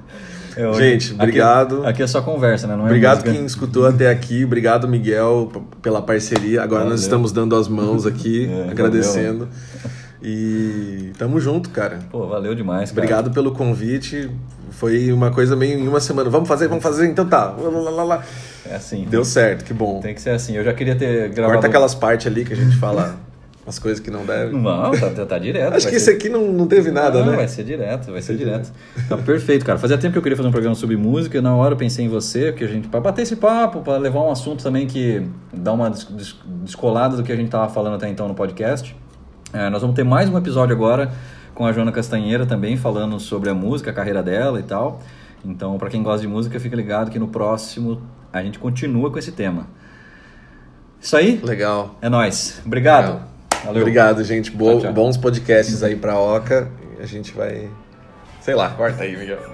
Eu, Gente, obrigado. Aqui, aqui, é só conversa, né? Não é obrigado música. quem escutou até aqui. Obrigado, Miguel, pela parceria. Agora valeu. nós estamos dando as mãos aqui, [LAUGHS] é, agradecendo. Valeu. E tamo junto, cara. Pô, valeu demais, cara. Obrigado pelo convite. Foi uma coisa meio em uma semana. Vamos fazer, vamos fazer, então tá. É assim. Deu certo, que bom. Tem que ser assim. Eu já queria ter gravado. Corta aquelas partes ali que a gente fala. [LAUGHS] as coisas que não devem. Não, tá, tá, tá direto. [LAUGHS] Acho que ser... esse aqui não, não teve nada, não, né? Vai ser direto, vai ser direto. Tá perfeito, cara. Fazia tempo que eu queria fazer um programa sobre música, e na hora eu pensei em você, porque a gente, pra bater esse papo, pra levar um assunto também que dá uma descolada do que a gente tava falando até então no podcast. É, nós vamos ter mais um episódio agora com a Joana Castanheira também, falando sobre a música, a carreira dela e tal. Então, para quem gosta de música, fique ligado que no próximo a gente continua com esse tema. Isso aí? Legal. É nós. Obrigado. Legal. Valeu. Obrigado, gente. Bo tchau, tchau. Bons podcasts aí pra Oca. A gente vai. Sei lá, corta aí, Miguel. [LAUGHS]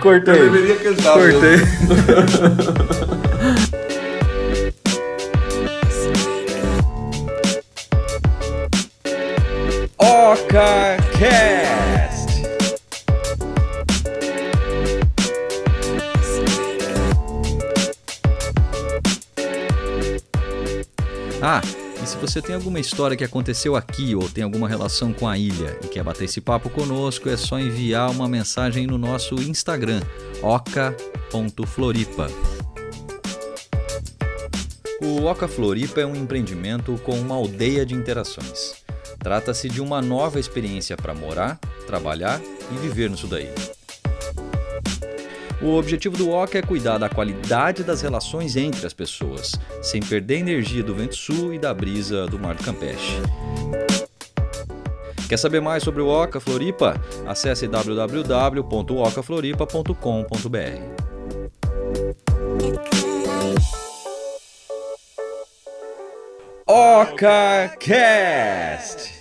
Cortei. Eu deveria cantar. Cortei. [LAUGHS] Oca Cast. Ah, e se você tem alguma história que aconteceu aqui ou tem alguma relação com a ilha e quer bater esse papo conosco, é só enviar uma mensagem no nosso Instagram, oca.floripa. O Oca Floripa é um empreendimento com uma aldeia de interações. Trata-se de uma nova experiência para morar, trabalhar e viver no sul da ilha. O objetivo do OCA é cuidar da qualidade das relações entre as pessoas, sem perder a energia do vento sul e da brisa do mar do Campeche. Quer saber mais sobre o Oca Floripa? Acesse www.ocafloripa.com.br. Oca Cast.